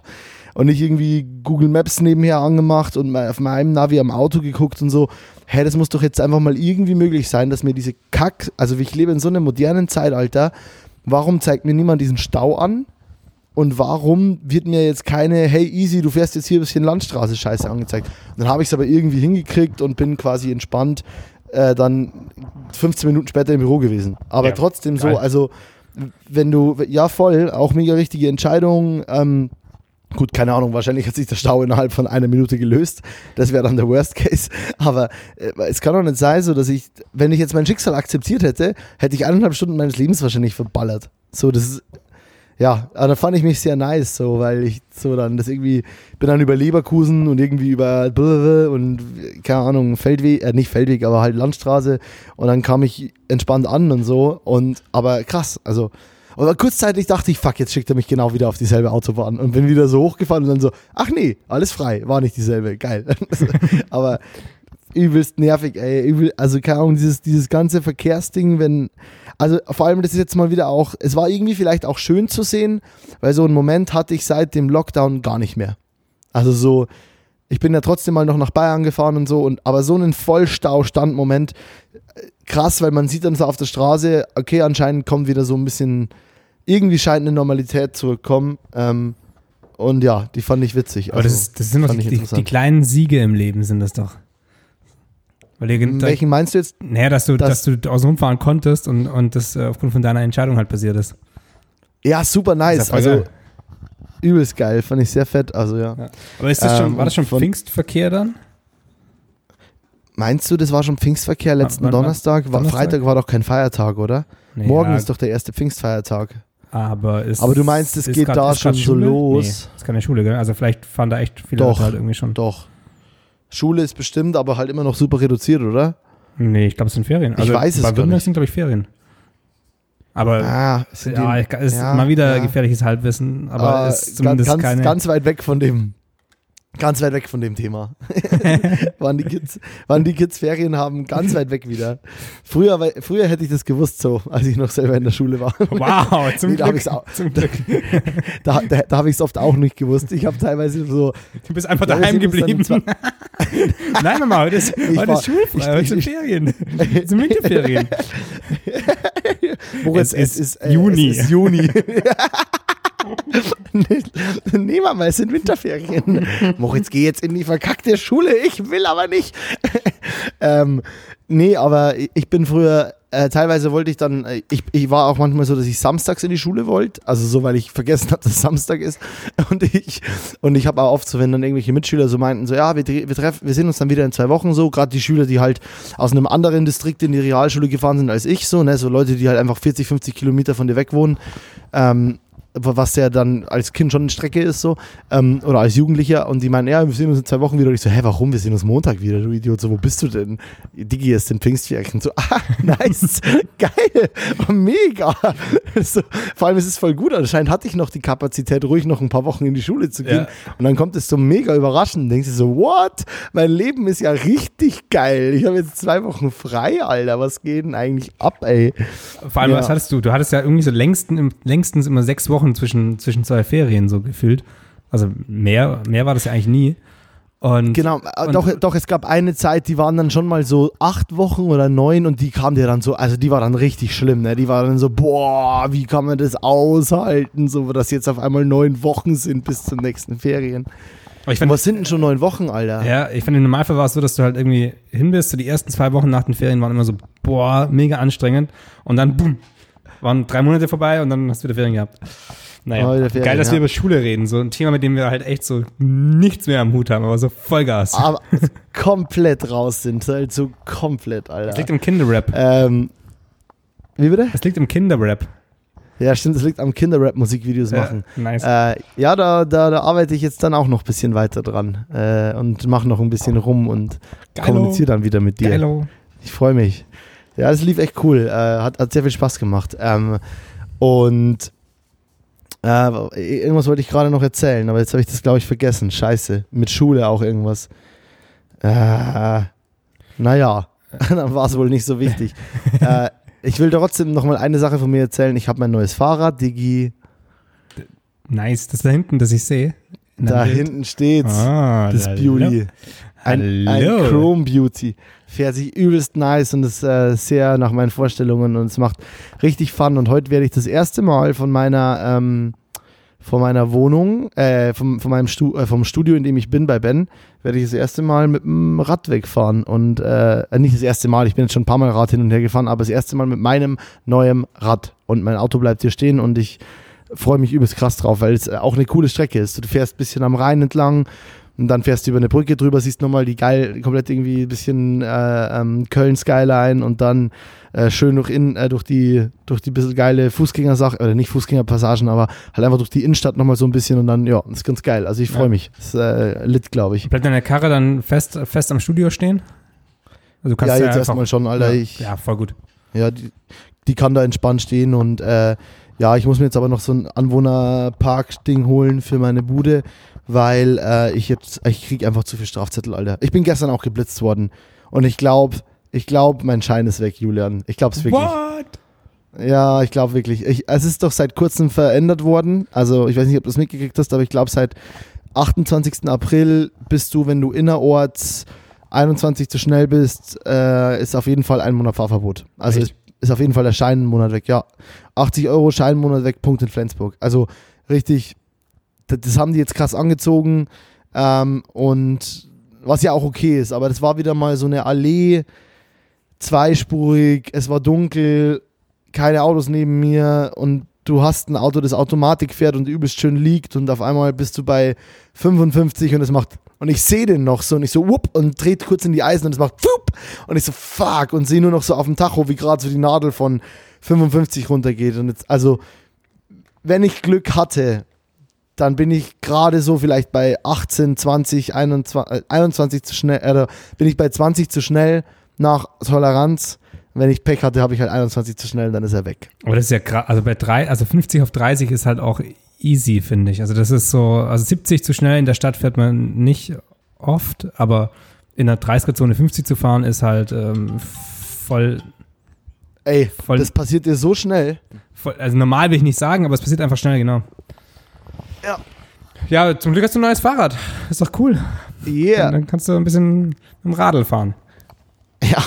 Und ich irgendwie Google Maps nebenher angemacht und auf meinem Navi am Auto geguckt und so, hä, das muss doch jetzt einfach mal irgendwie möglich sein, dass mir diese Kack, also ich lebe in so einem modernen Zeitalter, warum zeigt mir niemand diesen Stau an? Und warum wird mir jetzt keine, hey easy, du fährst jetzt hier ein bisschen Landstraße Scheiße angezeigt? Dann habe ich es aber irgendwie hingekriegt und bin quasi entspannt äh, dann 15 Minuten später im Büro gewesen. Aber ja, trotzdem geil. so, also wenn du, ja voll, auch mega richtige Entscheidung. Ähm, gut, keine Ahnung, wahrscheinlich hat sich der Stau innerhalb von einer Minute gelöst. Das wäre dann der Worst Case. <laughs> Aber äh, es kann doch nicht sein, so dass ich, wenn ich jetzt mein Schicksal akzeptiert hätte, hätte ich eineinhalb Stunden meines Lebens wahrscheinlich verballert. So, das ist ja, da fand ich mich sehr nice, so, weil ich so dann das irgendwie, bin dann über Leverkusen und irgendwie über und keine Ahnung, Feldweg, äh, nicht Feldweg, aber halt Landstraße und dann kam ich entspannt an und so und, aber krass, also, aber kurzzeitig dachte ich, fuck, jetzt schickt er mich genau wieder auf dieselbe Autobahn und bin wieder so hochgefahren und dann so, ach nee, alles frei, war nicht dieselbe, geil. <laughs> aber übelst nervig, ey, übel, also keine Ahnung, dieses, dieses ganze Verkehrsding, wenn, also vor allem, das ist jetzt mal wieder auch, es war irgendwie vielleicht auch schön zu sehen, weil so einen Moment hatte ich seit dem Lockdown gar nicht mehr. Also so, ich bin ja trotzdem mal noch nach Bayern gefahren und so, und aber so einen Vollstau-Standmoment, krass, weil man sieht dann so auf der Straße, okay, anscheinend kommt wieder so ein bisschen, irgendwie scheint eine Normalität zurückkommen. Ähm, und ja, die fand ich witzig. Aber also, das, das sind doch die, die, die kleinen Siege im Leben, sind das doch. Weil ihr, Welchen meinst du jetzt? Naja, dass du, dass, dass du außen rumfahren konntest und, und das äh, aufgrund von deiner Entscheidung halt passiert ist. Ja, super nice. Ja also geil. übelst geil, fand ich sehr fett. Also ja. ja. Aber ist das schon, ähm, war das schon Pfingstverkehr dann? Meinst du, das war schon Pfingstverkehr letzten wann, Donnerstag? War, Freitag war doch kein Feiertag, oder? Nee, Morgen ja. ist doch der erste Pfingstfeiertag. Aber, ist, Aber du meinst, es geht grad, da schon so los? Nee, ist keine Schule, gell? Also vielleicht fahren da echt viele doch, Leute halt irgendwie schon. Doch, Schule ist bestimmt, aber halt immer noch super reduziert, oder? Nee, ich glaube, es sind Ferien. Also ich weiß es bei Württemberg sind, glaube ich, Ferien. Aber ah, ja, ist ja, mal wieder ja. gefährliches Halbwissen, aber ah, ist zumindest ganz, keine. Ganz weit weg von dem. Ganz weit weg von dem Thema. <laughs> wann, die Kids, wann die Kids Ferien haben, ganz weit weg wieder. Früher, früher hätte ich das gewusst, so, als ich noch selber in der Schule war. Wow, <laughs> zum nee, Glück. Da auch, <laughs> zum Glück. Da, da, da habe ich es oft auch nicht gewusst. Ich habe teilweise so. Du bist einfach daheim geblieben. Nein, Mama, heute ist, heute war, ist schulfrei, heute sind Ferien. Es sind Winterferien. Moritz, es, es ist, äh, Juni. Es ist Juni <laughs> nee, Mama, es sind Winterferien. <laughs> Moritz, geh jetzt in die verkackte Schule. Ich will aber nicht. <laughs> ähm, nee, aber ich bin früher, äh, teilweise wollte ich dann, äh, ich, ich war auch manchmal so, dass ich samstags in die Schule wollte. Also so, weil ich vergessen habe, dass Samstag ist. Und ich, und ich habe auch oft so, wenn dann irgendwelche Mitschüler so meinten, so, ja, wir, wir, treff, wir sehen uns dann wieder in zwei Wochen so. Gerade die Schüler, die halt aus einem anderen Distrikt in die Realschule gefahren sind als ich, so, ne, so Leute, die halt einfach 40, 50 Kilometer von dir weg wohnen. Ähm, was ja dann als Kind schon eine Strecke ist, so, ähm, oder als Jugendlicher, und die meinen, ja, wir sehen uns in zwei Wochen wieder. Und ich so, hä, warum? Wir sehen uns Montag wieder, du Idiot. So, wo bist du denn? Digi ist in Pfingstferien. So, <laughs> ah, nice, <laughs> geil, mega. <laughs> so, vor allem, es ist voll gut. Anscheinend hatte ich noch die Kapazität, ruhig noch ein paar Wochen in die Schule zu gehen. Ja. Und dann kommt es so mega überraschend. Denkst du so, what? Mein Leben ist ja richtig geil. Ich habe jetzt zwei Wochen frei, Alter. Was geht denn eigentlich ab, ey? Vor allem, ja. was hattest du? Du hattest ja irgendwie so längsten, längstens immer sechs Wochen Wochen zwischen, zwischen zwei Ferien so gefühlt. Also mehr, mehr war das ja eigentlich nie. Und, genau, äh, und, doch, doch, es gab eine Zeit, die waren dann schon mal so acht Wochen oder neun und die kam dir dann so, also die war dann richtig schlimm, ne? Die war dann so, boah, wie kann man das aushalten, so dass jetzt auf einmal neun Wochen sind bis zum nächsten Ferien. Fand, was sind denn schon neun Wochen, Alter? Ja, ich finde, im Normalfall war es so, dass du halt irgendwie hin bist, so die ersten zwei Wochen nach den Ferien waren immer so, boah, mega anstrengend. Und dann, boom, waren drei Monate vorbei und dann hast du wieder Ferien gehabt. Naja, oh, Ferien, geil, dass ja. wir über Schule reden. So ein Thema, mit dem wir halt echt so nichts mehr am Hut haben, aber so Vollgas. Aber komplett raus sind, halt so komplett, Alter. Es liegt im Kinderrap. Ähm, wie bitte? Es liegt im Kinderrap. Ja, stimmt, das liegt am Kinderrap-Musikvideos ja, machen. Nice. Äh, ja, da, da, da arbeite ich jetzt dann auch noch ein bisschen weiter dran äh, und mache noch ein bisschen rum und kommuniziere dann wieder mit dir. Geilo. Ich freue mich. Ja, das lief echt cool. Äh, hat, hat sehr viel Spaß gemacht. Ähm, und äh, irgendwas wollte ich gerade noch erzählen, aber jetzt habe ich das, glaube ich, vergessen. Scheiße. Mit Schule auch irgendwas. Äh, naja, <laughs> dann war es wohl nicht so wichtig. <laughs> äh, ich will trotzdem noch mal eine Sache von mir erzählen. Ich habe mein neues Fahrrad, Digi. Nice, das da hinten, das ich sehe. Da hinten steht's. Ah, das Beauty. Ein, ein, Chrome Beauty. Fährt sich übelst nice und ist äh, sehr nach meinen Vorstellungen und es macht richtig Fun. Und heute werde ich das erste Mal von meiner ähm, von meiner Wohnung, äh, vom, von meinem Stu äh, vom Studio, in dem ich bin bei Ben, werde ich das erste Mal mit dem Rad wegfahren. Und äh, nicht das erste Mal, ich bin jetzt schon ein paar Mal Rad hin und her gefahren, aber das erste Mal mit meinem neuen Rad. Und mein Auto bleibt hier stehen und ich freue mich übelst krass drauf, weil es auch eine coole Strecke ist. Du fährst ein bisschen am Rhein entlang, und dann fährst du über eine Brücke drüber, siehst nochmal die geil, komplett irgendwie ein bisschen äh, ähm, Köln-Skyline und dann äh, schön durch, in, äh, durch die, durch die bisschen geile Fußgängersache, oder nicht Fußgängerpassagen, aber halt einfach durch die Innenstadt nochmal so ein bisschen und dann, ja, ist ganz geil. Also ich freue ja. mich. Das ist äh, lit, glaube ich. Bleibt deine Karre dann fest, fest am Studio stehen? Also kannst ja, jetzt erstmal schon, Alter. Ja, ich, ja voll gut. Ja, die, die kann da entspannt stehen und äh, ja, ich muss mir jetzt aber noch so ein Anwohnerpark-Ding holen für meine Bude weil äh, ich jetzt, ich kriege einfach zu viel Strafzettel, Alter. Ich bin gestern auch geblitzt worden und ich glaube, ich glaube, mein Schein ist weg, Julian. Ich glaube es wirklich. What? Ja, ich glaube wirklich. Ich, es ist doch seit kurzem verändert worden. Also ich weiß nicht, ob du es mitgekriegt hast, aber ich glaube seit 28. April bist du, wenn du innerorts 21 zu schnell bist, äh, ist auf jeden Fall ein Monat Fahrverbot. Also ist, ist, auf jeden Fall der Scheinmonat weg. Ja, 80 Euro Scheinmonat weg, Punkt in Flensburg. Also richtig das haben die jetzt krass angezogen ähm, und was ja auch okay ist, aber das war wieder mal so eine Allee, zweispurig, es war dunkel, keine Autos neben mir und du hast ein Auto, das Automatik fährt und übelst schön liegt und auf einmal bist du bei 55 und es macht und ich sehe den noch so und ich so wupp und dreht kurz in die Eisen und es macht wupp und ich so fuck und sehe nur noch so auf dem Tacho, wie gerade so die Nadel von 55 runtergeht und jetzt also wenn ich Glück hatte dann bin ich gerade so vielleicht bei 18, 20, 21, 21 zu schnell, oder bin ich bei 20 zu schnell nach Toleranz. Wenn ich Pech hatte, habe ich halt 21 zu schnell, dann ist er weg. Aber das ist ja krass. Also bei drei, also 50 auf 30 ist halt auch easy, finde ich. Also das ist so, also 70 zu schnell in der Stadt fährt man nicht oft, aber in der 30er-Zone 50 zu fahren ist halt ähm, voll. Ey, voll, das passiert dir so schnell. Voll, also normal will ich nicht sagen, aber es passiert einfach schnell, genau. Ja. Ja, zum Glück hast du ein neues Fahrrad. Ist doch cool. Yeah. Dann, dann kannst du ein bisschen mit dem Radl fahren. Ja.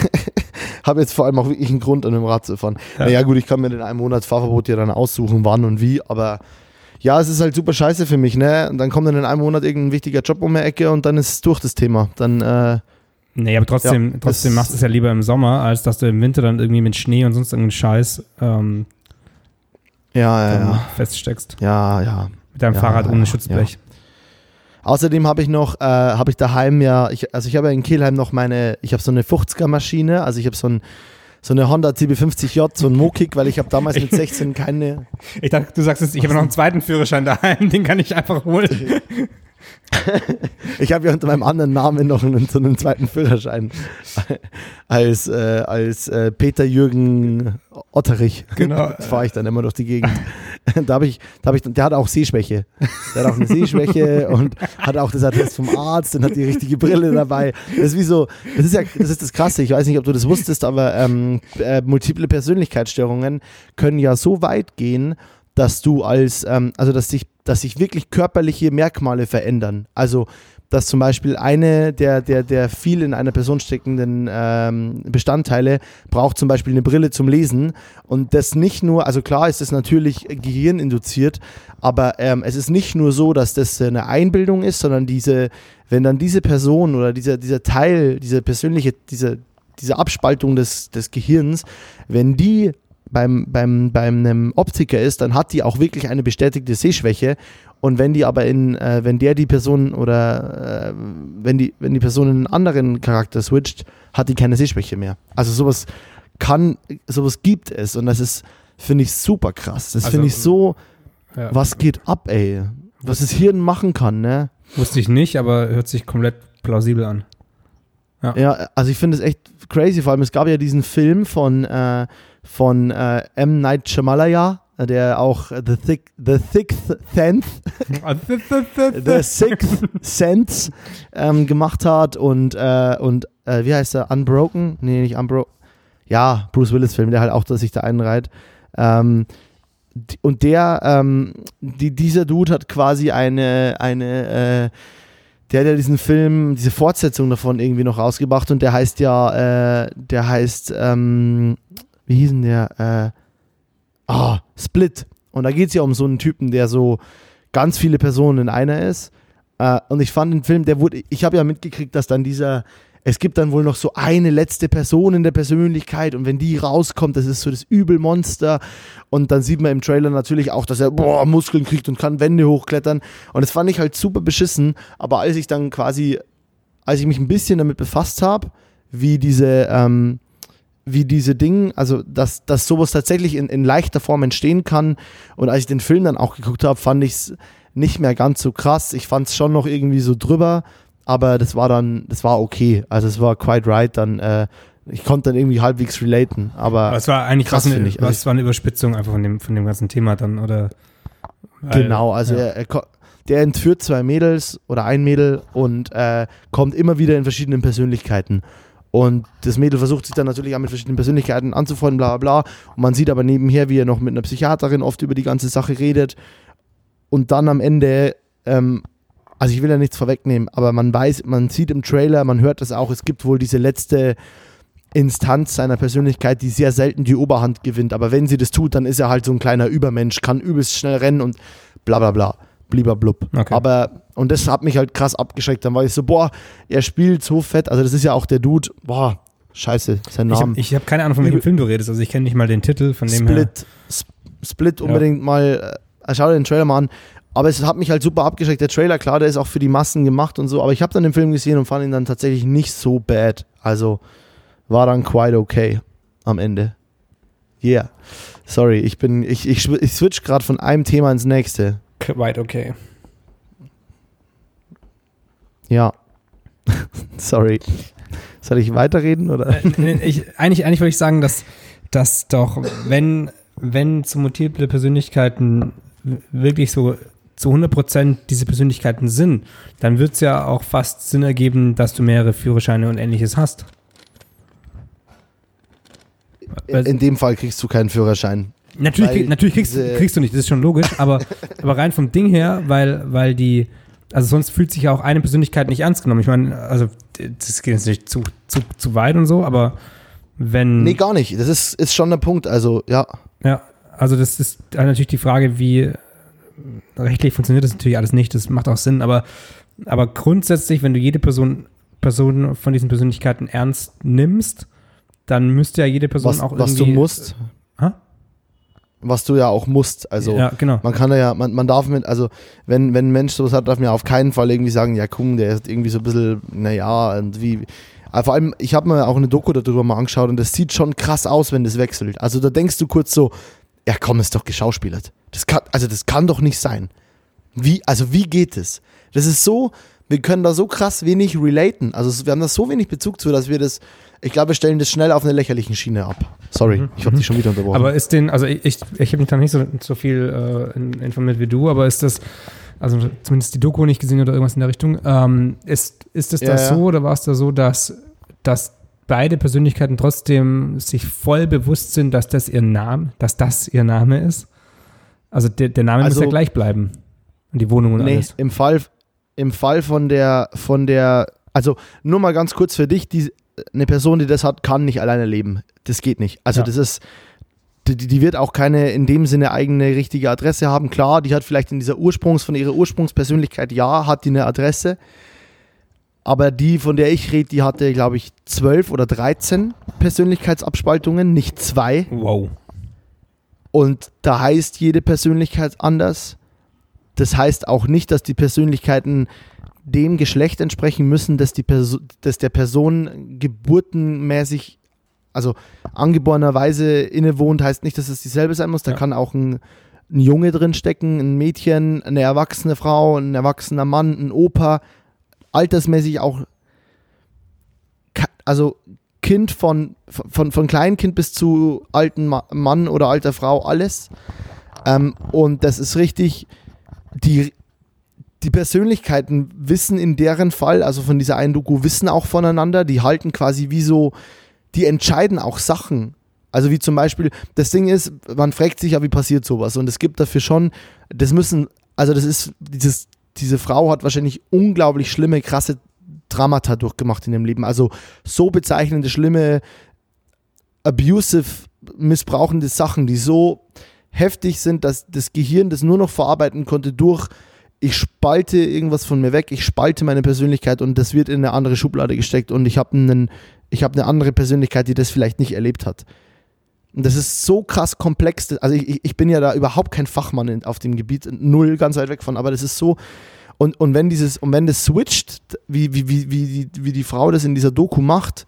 <laughs> Habe jetzt vor allem auch wirklich einen Grund, an dem Rad zu fahren. Ja. Naja, gut, ich kann mir in einem Monat Fahrverbot ja dann aussuchen, wann und wie, aber ja, es ist halt super scheiße für mich, ne? Und dann kommt dann in einem Monat irgendein wichtiger Job um die Ecke und dann ist es durch das Thema. Dann, äh, Nee, aber trotzdem, ja, trotzdem machst du es ja lieber im Sommer, als dass du im Winter dann irgendwie mit Schnee und sonst irgendeinen Scheiß ähm, ja, ja, ja. feststeckst. Ja, ja. Mit deinem ja, Fahrrad ohne Schutzblech. Ja. Außerdem habe ich noch, äh, habe ich daheim ja, ich, also ich habe ja in Kelheim noch meine, ich habe so eine 50er Maschine, also ich habe so ein so eine Honda CB50J, so ein Mokik, weil ich habe damals mit <laughs> 16 keine. Ich dachte, du sagst jetzt, ich habe noch einen zweiten Führerschein daheim, den kann ich einfach holen. <laughs> ich habe ja unter meinem anderen Namen noch einen, so einen zweiten Führerschein als, äh, als äh, Peter Jürgen Otterich. Genau. <laughs> Das fahre ich dann immer durch die Gegend. <laughs> da habe ich, da habe ich, der hat auch Sehschwäche. Der hat auch eine Sehschwäche <laughs> und hat auch das Attest vom Arzt und hat die richtige Brille dabei. Das ist wie so, das ist ja, das ist das Krasse. Ich weiß nicht, ob du das wusstest, aber ähm, äh, multiple Persönlichkeitsstörungen können ja so weit gehen, dass du als, ähm, also dass sich, dass sich wirklich körperliche Merkmale verändern. Also dass zum Beispiel eine der, der, der viel in einer Person steckenden ähm, Bestandteile braucht zum Beispiel eine Brille zum Lesen und das nicht nur, also klar ist das natürlich gehirninduziert, aber ähm, es ist nicht nur so, dass das eine Einbildung ist, sondern diese, wenn dann diese Person oder dieser, dieser Teil, diese persönliche, diese, diese Abspaltung des, des Gehirns, wenn die beim, beim, beim einem Optiker ist, dann hat die auch wirklich eine bestätigte Sehschwäche. Und wenn die aber in, äh, wenn der die Person oder äh, wenn die, wenn die Person in einen anderen Charakter switcht, hat die keine Sehschwäche mehr. Also sowas kann, sowas gibt es und das ist finde ich super krass. Das also, finde ich so, ja. was geht ab, ey? Was das Hirn machen kann, ne? Wusste ich nicht, aber hört sich komplett plausibel an. Ja, ja also ich finde es echt crazy, vor allem es gab ja diesen Film von, äh, von äh, M. Night Shyamalaya, der auch The, Thick, <laughs> The Sixth Sense The Sixth Sense ähm, gemacht hat und, äh, und äh, wie heißt er? Unbroken? Nee, nicht Unbroken. Ja, Bruce Willis Film, der halt auch dass sich da einreiht. Ähm, und der, ähm, die, dieser Dude hat quasi eine, eine äh, der hat ja diesen Film, diese Fortsetzung davon irgendwie noch rausgebracht und der heißt ja, äh, der heißt, ähm, wie hieß denn der? Äh, ah, Split. Und da geht es ja um so einen Typen, der so ganz viele Personen in einer ist. Äh, und ich fand den Film, der wurde, ich habe ja mitgekriegt, dass dann dieser, es gibt dann wohl noch so eine letzte Person in der Persönlichkeit und wenn die rauskommt, das ist so das Übelmonster. Und dann sieht man im Trailer natürlich auch, dass er boah, Muskeln kriegt und kann Wände hochklettern. Und das fand ich halt super beschissen. Aber als ich dann quasi, als ich mich ein bisschen damit befasst habe, wie diese, ähm, wie diese Dinge, also dass, dass sowas tatsächlich in, in leichter Form entstehen kann. Und als ich den Film dann auch geguckt habe, fand ich es nicht mehr ganz so krass. Ich fand es schon noch irgendwie so drüber, aber das war dann, das war okay. Also es war quite right. Dann, äh, ich konnte dann irgendwie halbwegs relaten. Aber es war eigentlich krass, finde ich. Also es war eine Überspitzung einfach von dem, von dem ganzen Thema dann, oder? Genau, also ja. er, er, der entführt zwei Mädels oder ein Mädel und äh, kommt immer wieder in verschiedenen Persönlichkeiten. Und das Mädel versucht sich dann natürlich auch mit verschiedenen Persönlichkeiten anzufreunden, bla bla bla. Und man sieht aber nebenher, wie er noch mit einer Psychiaterin oft über die ganze Sache redet. Und dann am Ende, ähm, also ich will ja nichts vorwegnehmen, aber man weiß, man sieht im Trailer, man hört das auch, es gibt wohl diese letzte Instanz seiner Persönlichkeit, die sehr selten die Oberhand gewinnt. Aber wenn sie das tut, dann ist er halt so ein kleiner Übermensch, kann übelst schnell rennen und bla bla bla blub. Okay. Aber, und das hat mich halt krass abgeschreckt. Dann war ich so, boah, er spielt so fett. Also, das ist ja auch der Dude, boah, scheiße, sein Name. Ich habe hab keine Ahnung, von welchem Film du redest. Also, ich kenne nicht mal den Titel von dem Split, her. Split unbedingt ja. mal, äh, schau dir den Trailer mal an. Aber es hat mich halt super abgeschreckt. Der Trailer, klar, der ist auch für die Massen gemacht und so. Aber ich habe dann den Film gesehen und fand ihn dann tatsächlich nicht so bad. Also war dann quite okay am Ende. Yeah. Sorry, ich bin, ich, ich, ich switch gerade von einem Thema ins nächste. Quite okay. Ja. <laughs> Sorry. Soll ich weiterreden oder? Äh, ich, eigentlich, eigentlich würde ich sagen, dass, dass doch, wenn, wenn zu multiple Persönlichkeiten wirklich so zu 100% diese Persönlichkeiten sind, dann wird es ja auch fast Sinn ergeben, dass du mehrere Führerscheine und ähnliches hast. In, in dem Fall kriegst du keinen Führerschein. Natürlich, natürlich kriegst, kriegst, du nicht, das ist schon logisch, aber, <laughs> aber rein vom Ding her, weil, weil die, also sonst fühlt sich ja auch eine Persönlichkeit nicht ernst genommen. Ich meine, also das geht jetzt nicht zu, zu, zu weit und so, aber wenn. Nee, gar nicht. Das ist, ist schon der Punkt, also ja. Ja, also das ist natürlich die Frage, wie rechtlich funktioniert das natürlich alles nicht, das macht auch Sinn, aber, aber grundsätzlich, wenn du jede Person, Person von diesen Persönlichkeiten ernst nimmst, dann müsste ja jede Person was, auch irgendwie. Was du musst. Äh, was du ja auch musst. Also ja, genau. man kann ja, man, man darf mit, also wenn, wenn ein Mensch sowas hat, darf man ja auf keinen Fall irgendwie sagen, ja komm, der ist irgendwie so ein bisschen, naja, und wie. Aber vor allem, ich habe mir auch eine Doku darüber mal angeschaut und das sieht schon krass aus, wenn das wechselt. Also da denkst du kurz so, ja komm, ist doch geschauspielert. Das kann, also das kann doch nicht sein. Wie, also wie geht es? Das? das ist so, wir können da so krass wenig relaten. Also wir haben da so wenig Bezug zu, dass wir das, ich glaube, wir stellen das schnell auf eine lächerlichen Schiene ab. Sorry, mhm. ich habe dich schon wieder unterbrochen. Aber ist den, also ich, ich, ich habe mich da nicht so, so viel äh, informiert wie du, aber ist das, also zumindest die Doku nicht gesehen oder irgendwas in der Richtung, ähm, ist, ist es ja, da so oder war es da so, dass, dass beide Persönlichkeiten trotzdem sich voll bewusst sind, dass das ihr Name, dass das ihr Name ist? Also der, der Name also, muss ja gleich bleiben. Und die Wohnung und nee, alles. Im Fall, im Fall von der, von der, also nur mal ganz kurz für dich, die, eine Person, die das hat, kann nicht alleine leben. Das geht nicht. Also ja. das ist, die, die, wird auch keine in dem Sinne eigene richtige Adresse haben. Klar, die hat vielleicht in dieser Ursprungs, von ihrer Ursprungspersönlichkeit, ja, hat die eine Adresse. Aber die, von der ich rede, die hatte, glaube ich, zwölf oder dreizehn Persönlichkeitsabspaltungen, nicht zwei. Wow. Und da heißt jede Persönlichkeit anders. Das heißt auch nicht, dass die Persönlichkeiten dem Geschlecht entsprechen müssen, dass, die Perso dass der Person geburtenmäßig also angeborenerweise innewohnt, heißt nicht, dass es dieselbe sein muss. Da ja. kann auch ein, ein Junge drin stecken, ein Mädchen, eine erwachsene Frau, ein erwachsener Mann, ein Opa, altersmäßig auch, also Kind von, von, von Kleinkind bis zu alten Mann oder alter Frau, alles. Ähm, und das ist richtig, die, die Persönlichkeiten wissen in deren Fall, also von dieser einen Doku, wissen auch voneinander, die halten quasi wie so, die entscheiden auch Sachen. Also wie zum Beispiel, das Ding ist, man fragt sich ja, wie passiert sowas und es gibt dafür schon, das müssen, also das ist, dieses, diese Frau hat wahrscheinlich unglaublich schlimme, krasse Dramata durchgemacht in ihrem Leben. Also so bezeichnende, schlimme, abusive, missbrauchende Sachen, die so heftig sind, dass das Gehirn das nur noch verarbeiten konnte durch ich spalte irgendwas von mir weg, ich spalte meine Persönlichkeit und das wird in eine andere Schublade gesteckt und ich habe einen eine andere Persönlichkeit, die das vielleicht nicht erlebt hat. Und das ist so krass komplex. Also ich, ich bin ja da überhaupt kein Fachmann auf dem Gebiet, null ganz weit weg von, aber das ist so. Und, und wenn dieses, und wenn das switcht, wie, wie, wie, wie, wie die Frau das in dieser Doku macht,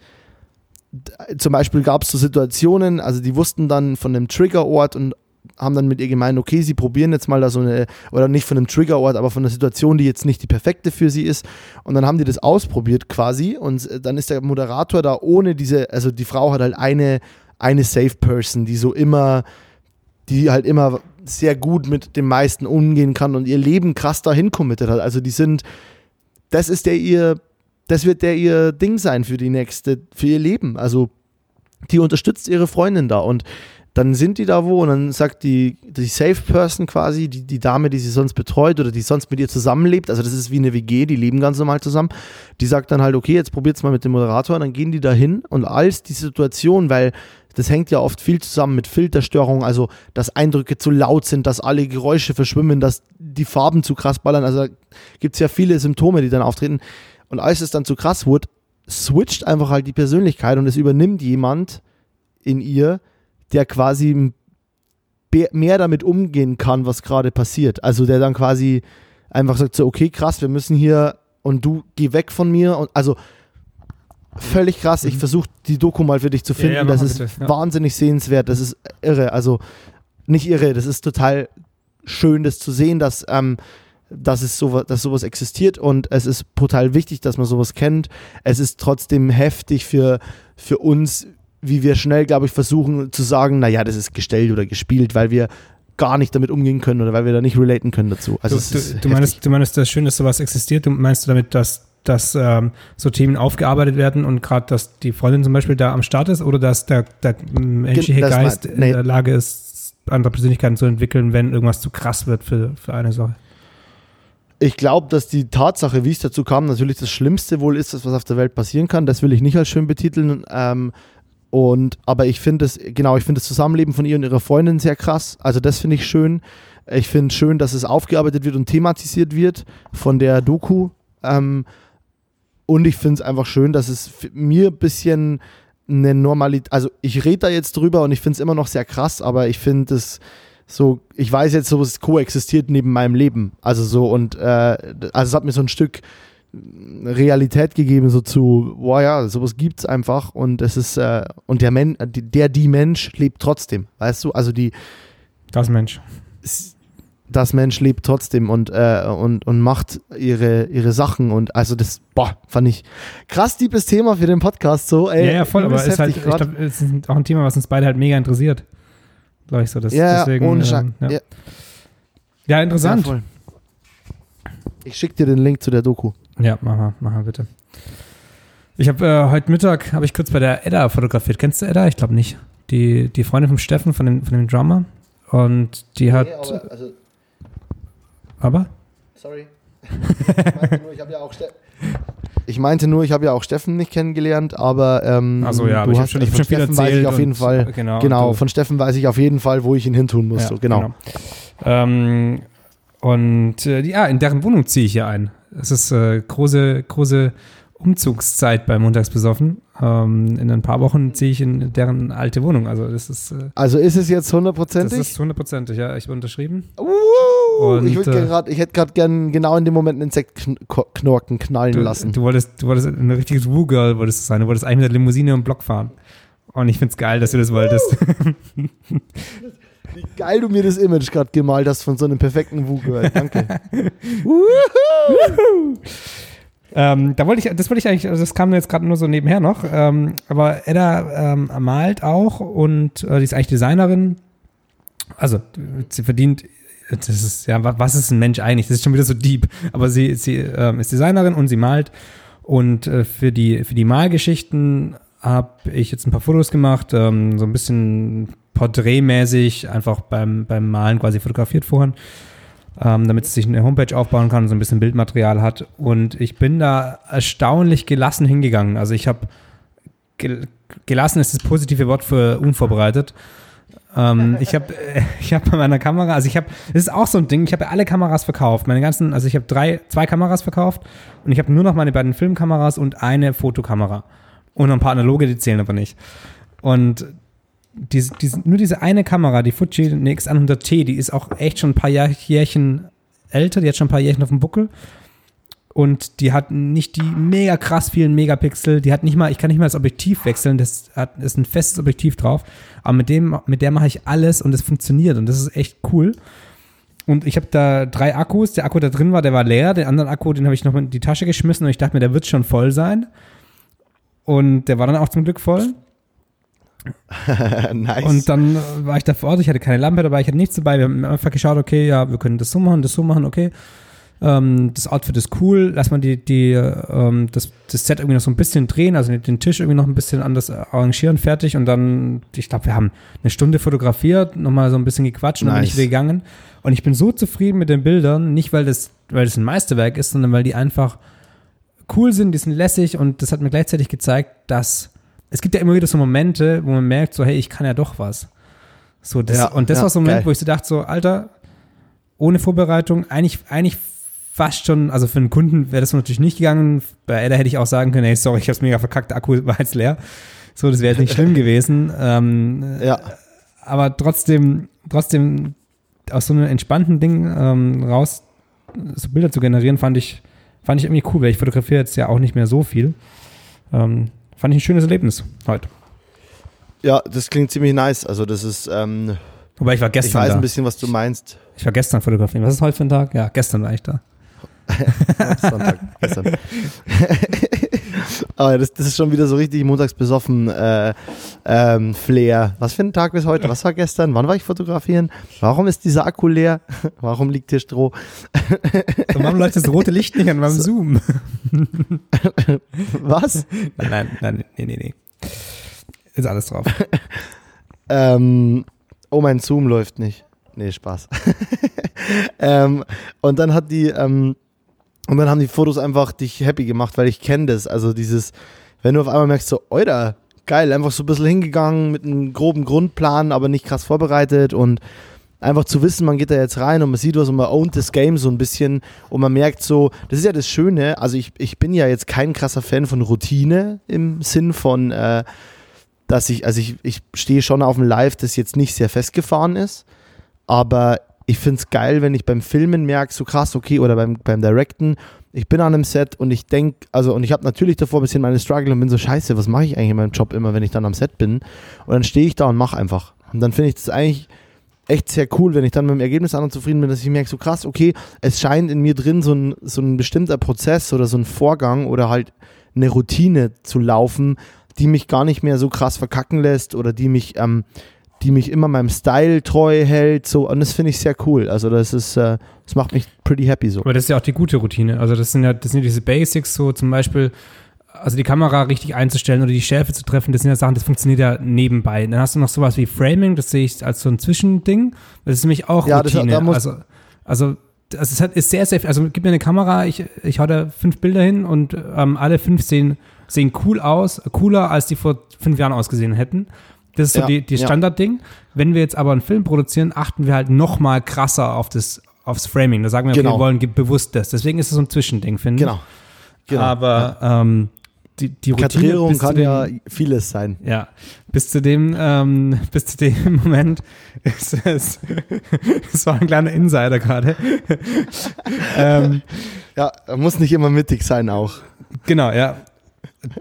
zum Beispiel gab es so Situationen, also die wussten dann von dem Triggerort und haben dann mit ihr gemeint, okay, sie probieren jetzt mal da so eine, oder nicht von einem Triggerort, aber von einer Situation, die jetzt nicht die perfekte für sie ist. Und dann haben die das ausprobiert quasi und dann ist der Moderator da ohne diese, also die Frau hat halt eine, eine Safe Person, die so immer, die halt immer sehr gut mit dem meisten umgehen kann und ihr Leben krass dahin committed hat. Also die sind, das ist der ihr, das wird der ihr Ding sein für die nächste, für ihr Leben. Also die unterstützt ihre Freundin da und dann sind die da wo und dann sagt die, die Safe Person quasi, die, die Dame, die sie sonst betreut oder die sonst mit ihr zusammenlebt, also das ist wie eine WG, die leben ganz normal zusammen, die sagt dann halt, okay, jetzt probiert's mal mit dem Moderator, und dann gehen die da hin und als die Situation, weil das hängt ja oft viel zusammen mit Filterstörungen, also dass Eindrücke zu laut sind, dass alle Geräusche verschwimmen, dass die Farben zu krass ballern, also gibt es ja viele Symptome, die dann auftreten. Und als es dann zu krass wurde, switcht einfach halt die Persönlichkeit und es übernimmt jemand in ihr, der quasi mehr damit umgehen kann, was gerade passiert. Also der dann quasi einfach sagt so, okay, krass, wir müssen hier und du geh weg von mir und also völlig krass. Ich mhm. versuche die Doku mal für dich zu finden. Ja, ja, das ist bitte. Ja. wahnsinnig sehenswert. Das ist irre. Also nicht irre, das ist total schön, das zu sehen, dass, ähm, dass, es sowas, dass sowas existiert und es ist brutal wichtig, dass man sowas kennt. Es ist trotzdem heftig für, für uns, wie wir schnell, glaube ich, versuchen zu sagen, naja, das ist gestellt oder gespielt, weil wir gar nicht damit umgehen können oder weil wir da nicht relaten können dazu. Also du, du, du meinst, du meinst, das schön, dass sowas existiert. Du meinst du damit, dass, dass ähm, so Themen aufgearbeitet werden und gerade, dass die Freundin zum Beispiel da am Start ist oder dass der, der menschliche das Geist mein, nee. in der Lage ist, andere Persönlichkeiten zu entwickeln, wenn irgendwas zu krass wird für, für eine Sache? Ich glaube, dass die Tatsache, wie es dazu kam, natürlich das Schlimmste wohl ist, was auf der Welt passieren kann. Das will ich nicht als schön betiteln. Ähm, und, aber ich finde es, genau, ich finde das Zusammenleben von ihr und ihrer Freundin sehr krass. Also das finde ich schön. Ich finde schön, dass es aufgearbeitet wird und thematisiert wird von der Doku. Ähm, und ich finde es einfach schön, dass es mir ein bisschen eine Normalität, also ich rede da jetzt drüber und ich finde es immer noch sehr krass, aber ich finde es so, ich weiß jetzt, so es koexistiert neben meinem Leben. Also so und äh, also es hat mir so ein Stück Realität gegeben, so zu, boah ja, sowas gibt's einfach und es ist, äh, und der, Men der, die Mensch lebt trotzdem, weißt du? Also die. Das Mensch. Das Mensch lebt trotzdem und, äh, und, und macht ihre, ihre Sachen und also das, boah, fand ich krass liebes Thema für den Podcast so, ey. Ja, ja, voll, aber es ist halt, ich glaube, es ist auch ein Thema, was uns beide halt mega interessiert. Glaube ich so, das, ja, deswegen. Ohne ähm, ja. ja. ja. interessant. Ja, ich schicke dir den Link zu der Doku. Ja, mach mal, mach mal bitte. Ich habe äh, heute Mittag habe ich kurz bei der Edda fotografiert. Kennst du Edda? Ich glaube nicht. Die, die Freundin vom Steffen, von dem, von dem Drummer. Und die hat. Nee, aber, also, aber? Sorry. <laughs> Ich meinte nur, ich habe ja habe ja auch Steffen nicht kennengelernt, aber ähm, also ja, du aber hast, schon, von Steffen weiß ich auf jeden Fall. Genau, genau von Steffen weiß ich auf jeden Fall, wo ich ihn hintun muss. Ja, so, genau. genau. Ähm, und äh, ja, in deren Wohnung ziehe ich hier ein. Es ist äh, große, große Umzugszeit bei Montagsbesoffen. Ähm, in ein paar Wochen ziehe ich in deren alte Wohnung. Also das ist. Äh, also ist es jetzt hundertprozentig? Das ist hundertprozentig, ja. Ich habe unterschrieben. Uh, Und, ich, äh, grad, ich hätte gerade gern genau in dem Moment einen Insektknorken knallen du, lassen. Du wolltest, du wolltest ein richtiges Woo-Girl wolltest du sein. Du wolltest eigentlich mit der Limousine im Block fahren. Und ich finde es geil, dass du das wolltest. <laughs> Wie geil du mir das Image gerade gemalt hast von so einem perfekten Wuger. Danke. <laughs> ähm, da wollte ich, das wollte ich eigentlich, also das kam jetzt gerade nur so nebenher noch. Ähm, aber Edda ähm, malt auch und äh, die ist eigentlich Designerin. Also sie verdient das ist ja, was ist ein Mensch eigentlich? Das ist schon wieder so deep. Aber sie, sie ähm, ist Designerin und sie malt. Und äh, für, die, für die Malgeschichten habe ich jetzt ein paar Fotos gemacht, ähm, so ein bisschen porträtmäßig, einfach beim, beim Malen quasi fotografiert vorhin, ähm, damit sie sich eine Homepage aufbauen kann und so ein bisschen Bildmaterial hat. Und ich bin da erstaunlich gelassen hingegangen. Also ich habe gel gelassen ist das positive Wort für unvorbereitet. Ähm, <laughs> ich habe <laughs> ich hab bei meiner Kamera, also ich habe, das ist auch so ein Ding, ich habe ja alle Kameras verkauft. Meine ganzen, also ich habe drei, zwei Kameras verkauft und ich habe nur noch meine beiden Filmkameras und eine Fotokamera. Und ein paar analoge, die zählen aber nicht. Und diese, diese, nur diese eine Kamera, die Fuji X100T, die ist auch echt schon ein paar Jahr, Jährchen älter, die hat schon ein paar Jährchen auf dem Buckel. Und die hat nicht die mega krass vielen Megapixel, die hat nicht mal, ich kann nicht mal das Objektiv wechseln, das hat, ist ein festes Objektiv drauf. Aber mit dem, mit der mache ich alles und es funktioniert und das ist echt cool. Und ich habe da drei Akkus. Der Akku, der drin war, der war leer. Den anderen Akku, den habe ich noch in die Tasche geschmissen und ich dachte mir, der wird schon voll sein. Und der war dann auch zum Glück voll. <laughs> nice. Und dann war ich da vor Ort, ich hatte keine Lampe dabei, ich hatte nichts dabei. Wir haben einfach geschaut, okay, ja, wir können das so machen, das so machen, okay. Ähm, das Outfit ist cool, lass mal die, die, ähm, das, das Set irgendwie noch so ein bisschen drehen, also den Tisch irgendwie noch ein bisschen anders arrangieren, fertig und dann, ich glaube, wir haben eine Stunde fotografiert, nochmal so ein bisschen gequatscht und nice. dann bin ich wieder gegangen. Und ich bin so zufrieden mit den Bildern, nicht weil das, weil das ein Meisterwerk ist, sondern weil die einfach cool sind, die sind lässig und das hat mir gleichzeitig gezeigt, dass es gibt ja immer wieder so Momente, wo man merkt, so, hey, ich kann ja doch was. So, das, ja, und das ja, war so ein Moment, geil. wo ich so dachte, so, Alter, ohne Vorbereitung, eigentlich, eigentlich fast schon, also für einen Kunden wäre das natürlich nicht gegangen. Bei Ada hätte ich auch sagen können, hey, sorry, ich hab's mega verkackt, der Akku <laughs> war jetzt leer. So, das wäre jetzt nicht schlimm gewesen. Ähm, ja. Aber trotzdem, trotzdem aus so einem entspannten Ding ähm, raus so Bilder zu generieren, fand ich, fand ich irgendwie cool, weil ich fotografiere jetzt ja auch nicht mehr so viel. Ähm, fand ich ein schönes Erlebnis heute. Ja, das klingt ziemlich nice. Also das ist. Ähm, Wobei ich war gestern. Ich weiß da. ein bisschen, was du meinst. Ich war gestern fotografieren. Was ist heute für ein Tag? Ja, gestern war ich da. <laughs> Sonntag, gestern. <laughs> Aber das, das ist schon wieder so richtig montags besoffen äh, ähm, Flair. Was für ein Tag ist heute? Was war gestern? Wann war ich fotografieren? Warum ist dieser Akku leer? <laughs> Warum liegt hier Stroh? Und warum leuchtet das rote Licht nicht an meinem so. Zoom? <laughs> Was? Nein, nein, nein, nee, nee, nee. Ist alles drauf. <laughs> ähm, oh, mein Zoom läuft nicht. Nee, Spaß. ähm, und dann hat die, ähm, und dann haben die Fotos einfach dich happy gemacht, weil ich kenne das. Also dieses, wenn du auf einmal merkst, so, oida, geil, einfach so ein bisschen hingegangen mit einem groben Grundplan, aber nicht krass vorbereitet und einfach zu wissen, man geht da jetzt rein und man sieht was und man ownt das Game so ein bisschen und man merkt so, das ist ja das Schöne, also ich, ich bin ja jetzt kein krasser Fan von Routine im Sinn von, äh, dass ich, also ich, ich stehe schon auf dem Live, das jetzt nicht sehr festgefahren ist, aber ich finde es geil, wenn ich beim Filmen merke, so krass, okay, oder beim, beim Directen, ich bin an einem Set und ich denke, also und ich habe natürlich davor ein bisschen meine Struggle und bin so scheiße, was mache ich eigentlich in meinem Job immer, wenn ich dann am Set bin? Und dann stehe ich da und mache einfach. Und dann finde ich das eigentlich echt sehr cool, wenn ich dann mit dem Ergebnis an und zufrieden bin, dass ich merke, so krass, okay, es scheint in mir drin so ein, so ein bestimmter Prozess oder so ein Vorgang oder halt eine Routine zu laufen, die mich gar nicht mehr so krass verkacken lässt oder die mich ähm, die mich immer meinem Style treu hält. So, und das finde ich sehr cool. Also, das ist, äh, das macht mich pretty happy so. Aber das ist ja auch die gute Routine. Also, das sind ja, das sind ja diese Basics, so zum Beispiel, also die Kamera richtig einzustellen oder die Schärfe zu treffen, das sind ja Sachen, das funktioniert ja nebenbei. Dann hast du noch sowas wie Framing, das sehe ich als so ein Zwischending. Das ist nämlich auch ja, Routine. Das, da also, also also es ist sehr, sehr, also gib mir eine Kamera, ich, ich hau da fünf Bilder hin und ähm, alle fünf sehen, sehen cool aus, cooler, als die vor fünf Jahren ausgesehen hätten. Das ist so ja, die, die Standardding. Ja. Wenn wir jetzt aber einen Film produzieren, achten wir halt noch mal krasser auf das, aufs Framing. Da sagen wir, genau. wir wollen bewusst das. Deswegen ist es so ein Zwischending, finde ich. Genau. genau. Aber ähm, die, die Routine kann dem, ja vieles sein. Ja, bis zu dem, ähm, <laughs> bis zu dem Moment ist es, <laughs> es war ein kleiner Insider gerade. <laughs> ähm, ja, muss nicht immer mittig sein auch. Genau, ja.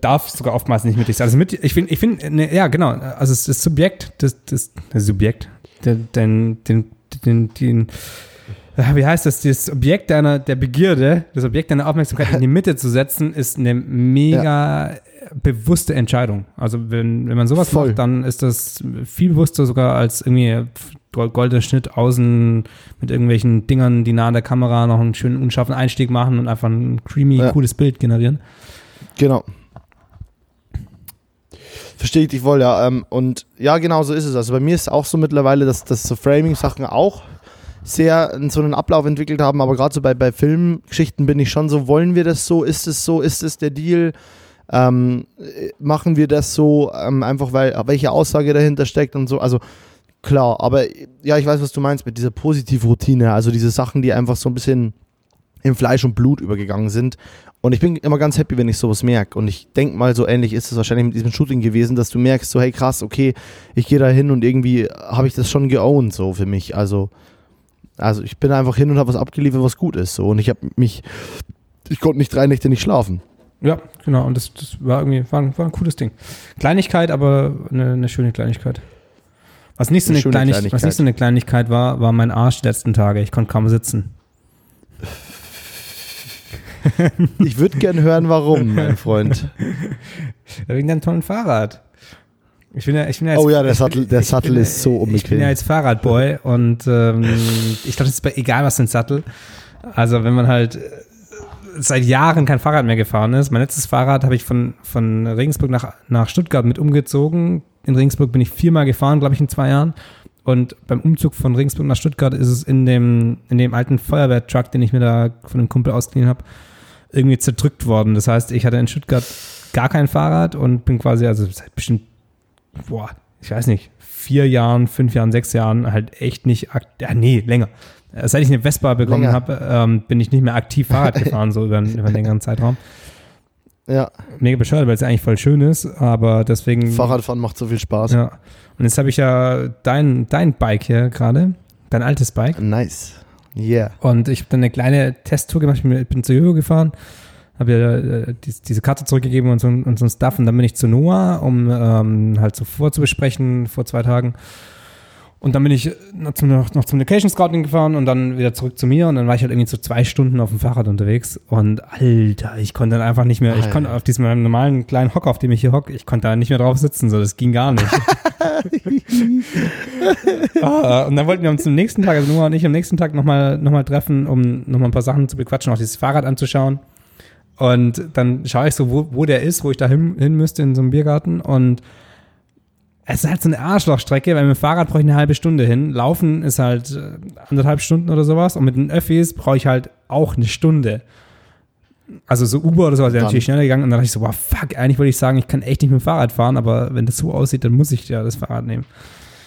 Darf sogar oftmals nicht mittig sein. Also mit, ich finde, ich finde, ne, ja, genau, also das Subjekt, das, das, das Subjekt, den, den, den, den, den wie heißt das, das Objekt deiner, der Begierde, das Objekt deiner Aufmerksamkeit in die Mitte zu setzen, ist eine mega ja. bewusste Entscheidung. Also wenn, wenn man sowas Voll. macht, dann ist das viel bewusster sogar als irgendwie goldener Schnitt außen mit irgendwelchen Dingern, die nah an der Kamera noch einen schönen unscharfen Einstieg machen und einfach ein creamy, ja. cooles Bild generieren. Genau. Verstehe ich dich wohl, ja. Ähm, und ja, genau so ist es. Also bei mir ist es auch so mittlerweile, dass, dass so Framing-Sachen auch sehr so einen Ablauf entwickelt haben, aber gerade so bei, bei Filmgeschichten bin ich schon so, wollen wir das so, ist es so, ist es der Deal? Ähm, machen wir das so, ähm, einfach weil, welche Aussage dahinter steckt und so, also klar, aber ja, ich weiß, was du meinst mit dieser Positivroutine, also diese Sachen, die einfach so ein bisschen in Fleisch und Blut übergegangen sind. Und ich bin immer ganz happy, wenn ich sowas merke. Und ich denke mal, so ähnlich ist es wahrscheinlich mit diesem Shooting gewesen, dass du merkst, so, hey krass, okay, ich gehe da hin und irgendwie habe ich das schon geowned, so für mich. Also, also ich bin einfach hin und habe was abgeliefert, was gut ist. So. Und ich habe mich, ich konnte nicht drei Nächte nicht schlafen. Ja, genau. Und das, das war irgendwie, war ein, war ein cooles Ding. Kleinigkeit, aber eine, eine schöne Kleinigkeit. Was nicht, so eine, eine Kleinig Kleinigkeit. was nicht so eine Kleinigkeit war, war mein Arsch die letzten Tage. Ich konnte kaum sitzen. Ich würde gern hören, warum, mein Freund. Wegen deinem tollen Fahrrad. Ich bin ja, ich bin ja jetzt, oh ja, der Sattel, der Sattel bin, ist so unbequem. Ich bin ja jetzt Fahrradboy und ähm, ich glaube, es ist egal, was für ein Sattel. Also wenn man halt äh, seit Jahren kein Fahrrad mehr gefahren ist. Mein letztes Fahrrad habe ich von, von Regensburg nach, nach Stuttgart mit umgezogen. In Regensburg bin ich viermal gefahren, glaube ich, in zwei Jahren. Und beim Umzug von Regensburg nach Stuttgart ist es in dem, in dem alten Feuerwehrtruck, den ich mir da von einem Kumpel ausgeliehen habe, irgendwie zerdrückt worden. Das heißt, ich hatte in Stuttgart gar kein Fahrrad und bin quasi, also seit bestimmt boah, ich weiß nicht, vier Jahren, fünf Jahren, sechs Jahren halt echt nicht, ja, nee, länger. Seit ich eine Vespa bekommen habe, ähm, bin ich nicht mehr aktiv <laughs> Fahrrad gefahren, so über, über einen längeren Zeitraum. Ja. Mega bescheuert, weil es eigentlich voll schön ist, aber deswegen. Fahrradfahren macht so viel Spaß. Ja. Und jetzt habe ich ja dein, dein Bike hier gerade, dein altes Bike. Nice. Yeah. Und ich habe dann eine kleine Testtour gemacht, ich bin zu Jojo gefahren habe ja äh, die, diese Karte zurückgegeben und so, und so ein Stuff. Und dann bin ich zu Noah, um ähm, halt so vorzubesprechen vor zwei Tagen. Und dann bin ich noch zum, noch, zum Location Scouting gefahren und dann wieder zurück zu mir und dann war ich halt irgendwie so zwei Stunden auf dem Fahrrad unterwegs und Alter, ich konnte dann einfach nicht mehr, ich konnte auf diesem normalen kleinen Hocker, auf dem ich hier hocke, ich konnte da nicht mehr drauf sitzen, so, das ging gar nicht. <laughs> ah, und dann wollten wir uns zum nächsten Tag, also Noah und ich am nächsten Tag nochmal noch mal treffen, um nochmal ein paar Sachen zu bequatschen, auch dieses Fahrrad anzuschauen. Und dann schaue ich so, wo, wo der ist, wo ich da hin, hin müsste in so einem Biergarten. Und es ist halt so eine Arschlochstrecke, weil mit dem Fahrrad brauche ich eine halbe Stunde hin. Laufen ist halt äh, anderthalb Stunden oder sowas. Und mit den Öffis brauche ich halt auch eine Stunde. Also so Uber oder sowas wäre natürlich schneller gegangen. Und dann dachte ich so, wow, fuck, eigentlich wollte ich sagen, ich kann echt nicht mit dem Fahrrad fahren, aber wenn das so aussieht, dann muss ich ja das Fahrrad nehmen.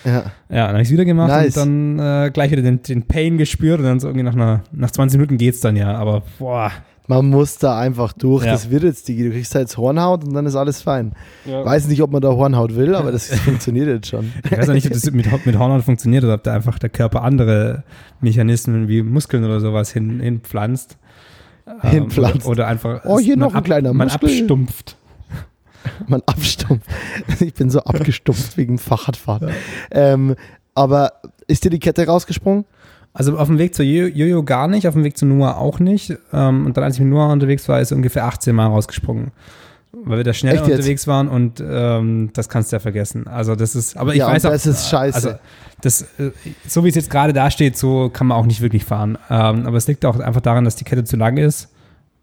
Ja. Ja, dann habe ich es wieder gemacht nice. und dann äh, gleich wieder den, den Pain gespürt und dann so irgendwie nach, einer, nach 20 Minuten geht's dann ja. Aber boah, man muss da einfach durch. Ja. Das wird jetzt, Digi. Du kriegst da jetzt Hornhaut und dann ist alles fein. Ja. Weiß nicht, ob man da Hornhaut will, aber das funktioniert jetzt schon. <laughs> Ich weiß auch nicht, ob das mit, mit Hornhaut funktioniert oder ob da einfach der Körper andere Mechanismen wie Muskeln oder sowas hin, hinpflanzt. Hinpflanzt. Ähm, oder, oder, einfach. Oh, hier noch ein ab, kleiner Muskel. <laughs> Man abstumpft. man <laughs> abstumpft. Ich bin so abgestumpft wegen Fahrradfahren. Ja. Ähm, aber ist dir die Kette rausgesprungen? Also auf dem Weg zu Jojo gar nicht, auf dem Weg zu Noah auch nicht. Ähm, und dann, als ich mit Noah unterwegs war, ist er ungefähr 18 Mal rausgesprungen. Weil wir da schnell Echt unterwegs waren und ähm, das kannst du ja vergessen. Also das ist, aber ich ja, weiß auch. Das ist scheiße. Also das, äh, so wie es jetzt gerade dasteht, so kann man auch nicht wirklich fahren. Ähm, aber es liegt auch einfach daran, dass die Kette zu lang ist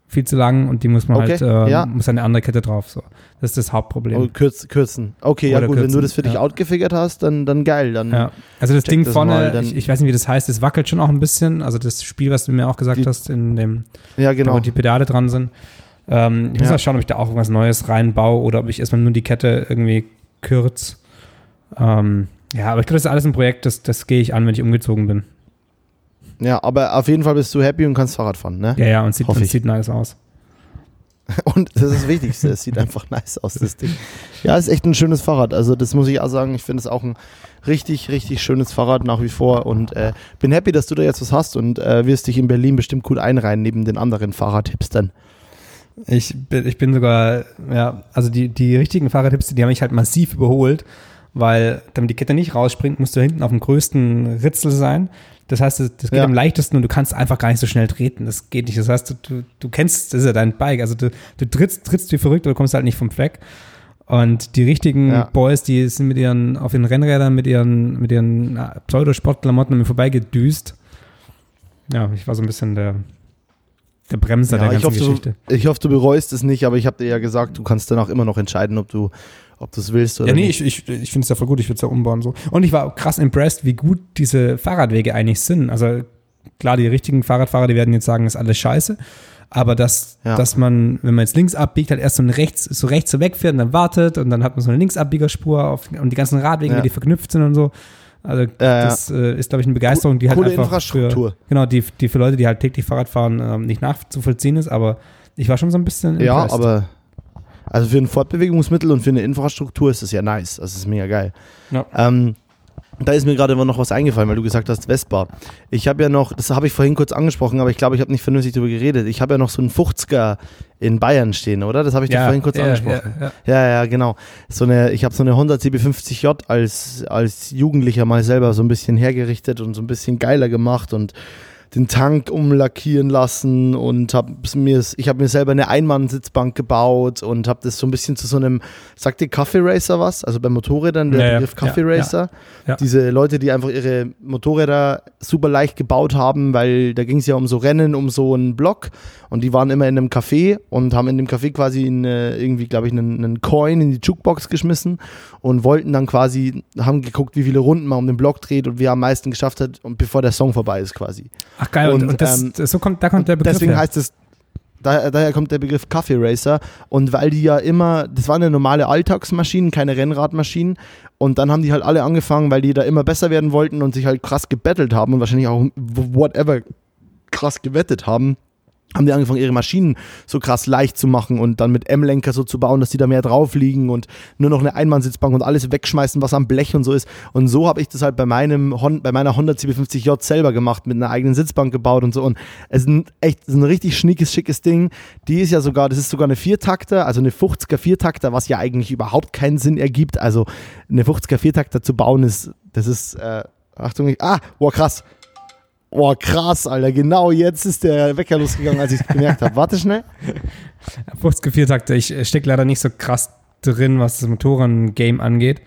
viel zu lang und die muss man okay, halt, äh, ja. muss eine andere Kette drauf. So. Das ist das Hauptproblem. Oh, kürz, kürzen. Okay, Oder ja gut, kürzen, wenn du das für dich ja. outgefigert hast, dann, dann geil. Dann ja. Also das Ding das vorne, mal, ich, ich, weiß nicht, wie das heißt, das wackelt schon auch ein bisschen. Also das Spiel, was du mir auch gesagt die, hast, in dem, ja, genau. wo die Pedale dran sind. Ähm, ich muss mal schauen, ob ich da auch irgendwas Neues reinbaue oder ob ich erstmal nur die Kette irgendwie kürze. Ähm, ja, aber ich glaube, das ist alles ein Projekt, das, das gehe ich an, wenn ich umgezogen bin. Ja, aber auf jeden Fall bist du happy und kannst Fahrrad fahren, ne? Ja, ja, und sieht, und sieht nice aus. <laughs> Und das ist das Wichtigste, es sieht einfach <laughs> nice aus, das Ding. Ja, ist echt ein schönes Fahrrad. Also, das muss ich auch sagen. Ich finde es auch ein richtig, richtig schönes Fahrrad nach wie vor. Und äh, bin happy, dass du da jetzt was hast und äh, wirst dich in Berlin bestimmt gut einreihen neben den anderen Fahrradhipstern. Ich bin, ich bin sogar, ja, also die, die richtigen Fahrradtipps, die haben mich halt massiv überholt, weil damit die Kette nicht rausspringt, musst du hinten auf dem größten Ritzel sein. Das heißt, das geht ja. am leichtesten und du kannst einfach gar nicht so schnell treten. Das geht nicht. Das heißt, du, du kennst, das ist ja dein Bike. Also du, du trittst, trittst wie verrückt, aber du kommst halt nicht vom Fleck. Und die richtigen ja. Boys, die sind mit ihren, auf den Rennrädern, mit ihren, mit ihren Pseudosportklamotten an mir vorbeigedüst. Ja, ich war so ein bisschen der, der Bremser ja, der ganzen ich hoffe, Geschichte. Du, ich hoffe, du bereust es nicht, aber ich habe dir ja gesagt, du kannst danach immer noch entscheiden, ob du ob du es willst oder Ja, nee, nicht. ich, ich, ich finde es ja voll gut, ich würde es ja umbauen so. Und ich war krass impressed, wie gut diese Fahrradwege eigentlich sind. Also klar, die richtigen Fahrradfahrer, die werden jetzt sagen, ist alles scheiße. Aber dass, ja. dass man, wenn man jetzt links abbiegt, halt erst so rechts, so rechts so wegfährt und dann wartet und dann hat man so eine Linksabbiegerspur auf, und die ganzen Radwege, ja. die verknüpft sind und so. Also ja, das äh, ist, glaube ich, eine Begeisterung, die halt Coole einfach Infrastruktur. Für, genau, die, die für Leute, die halt täglich Fahrrad fahren, ähm, nicht nachzuvollziehen ist, aber ich war schon so ein bisschen Ja, impressed. aber also für ein Fortbewegungsmittel und für eine Infrastruktur ist das ja nice. Das ist mega geil. Ja. Ähm, da ist mir gerade immer noch was eingefallen, weil du gesagt hast, Vespa. Ich habe ja noch, das habe ich vorhin kurz angesprochen, aber ich glaube, ich habe nicht vernünftig darüber geredet. Ich habe ja noch so einen 50er in Bayern stehen, oder? Das habe ich ja, dir vorhin kurz ja, angesprochen. Ja, ja, ja, genau. So eine, ich habe so eine 100 CB50J als, als Jugendlicher mal selber so ein bisschen hergerichtet und so ein bisschen geiler gemacht und den Tank umlackieren lassen und habe mir, ich habe mir selber eine Einmann-Sitzbank gebaut und habe das so ein bisschen zu so einem, sagt ihr Kaffee Racer was? Also bei Motorrädern der ja, Begriff Kaffee ja, Racer. Ja, Diese Leute, die einfach ihre Motorräder super leicht gebaut haben, weil da ging es ja um so Rennen, um so einen Block und die waren immer in einem Café und haben in dem Café quasi eine, irgendwie, glaube ich, einen, einen Coin in die Jukebox geschmissen und wollten dann quasi, haben geguckt, wie viele Runden man um den Block dreht und wer am meisten geschafft hat und bevor der Song vorbei ist quasi. Ach geil, und, und das, ähm, so kommt, da kommt der Begriff Deswegen her. heißt es Daher, daher, kommt der Begriff Kaffee Racer. Und weil die ja immer, das waren ja normale Alltagsmaschinen, keine Rennradmaschinen. Und dann haben die halt alle angefangen, weil die da immer besser werden wollten und sich halt krass gebettelt haben und wahrscheinlich auch whatever krass gewettet haben haben die angefangen, ihre Maschinen so krass leicht zu machen und dann mit M-Lenker so zu bauen, dass die da mehr drauf liegen und nur noch eine Einmannsitzbank und alles wegschmeißen, was am Blech und so ist. Und so habe ich das halt bei meinem bei meiner Honda CB50J selber gemacht, mit einer eigenen Sitzbank gebaut und so. Und es ist ein echt ist ein richtig schniekes, schickes Ding. Die ist ja sogar, das ist sogar eine Viertakter, also eine 50er Viertakter, was ja eigentlich überhaupt keinen Sinn ergibt. Also eine 50er Viertakter zu bauen ist, das ist, äh, Achtung, ich, ah, boah, krass. Boah, krass, Alter. Genau jetzt ist der Wecker losgegangen, als ich es gemerkt habe. Warte schnell. <laughs> 50 Viertakter. Ich stecke leider nicht so krass drin, was das Motoren-Game angeht.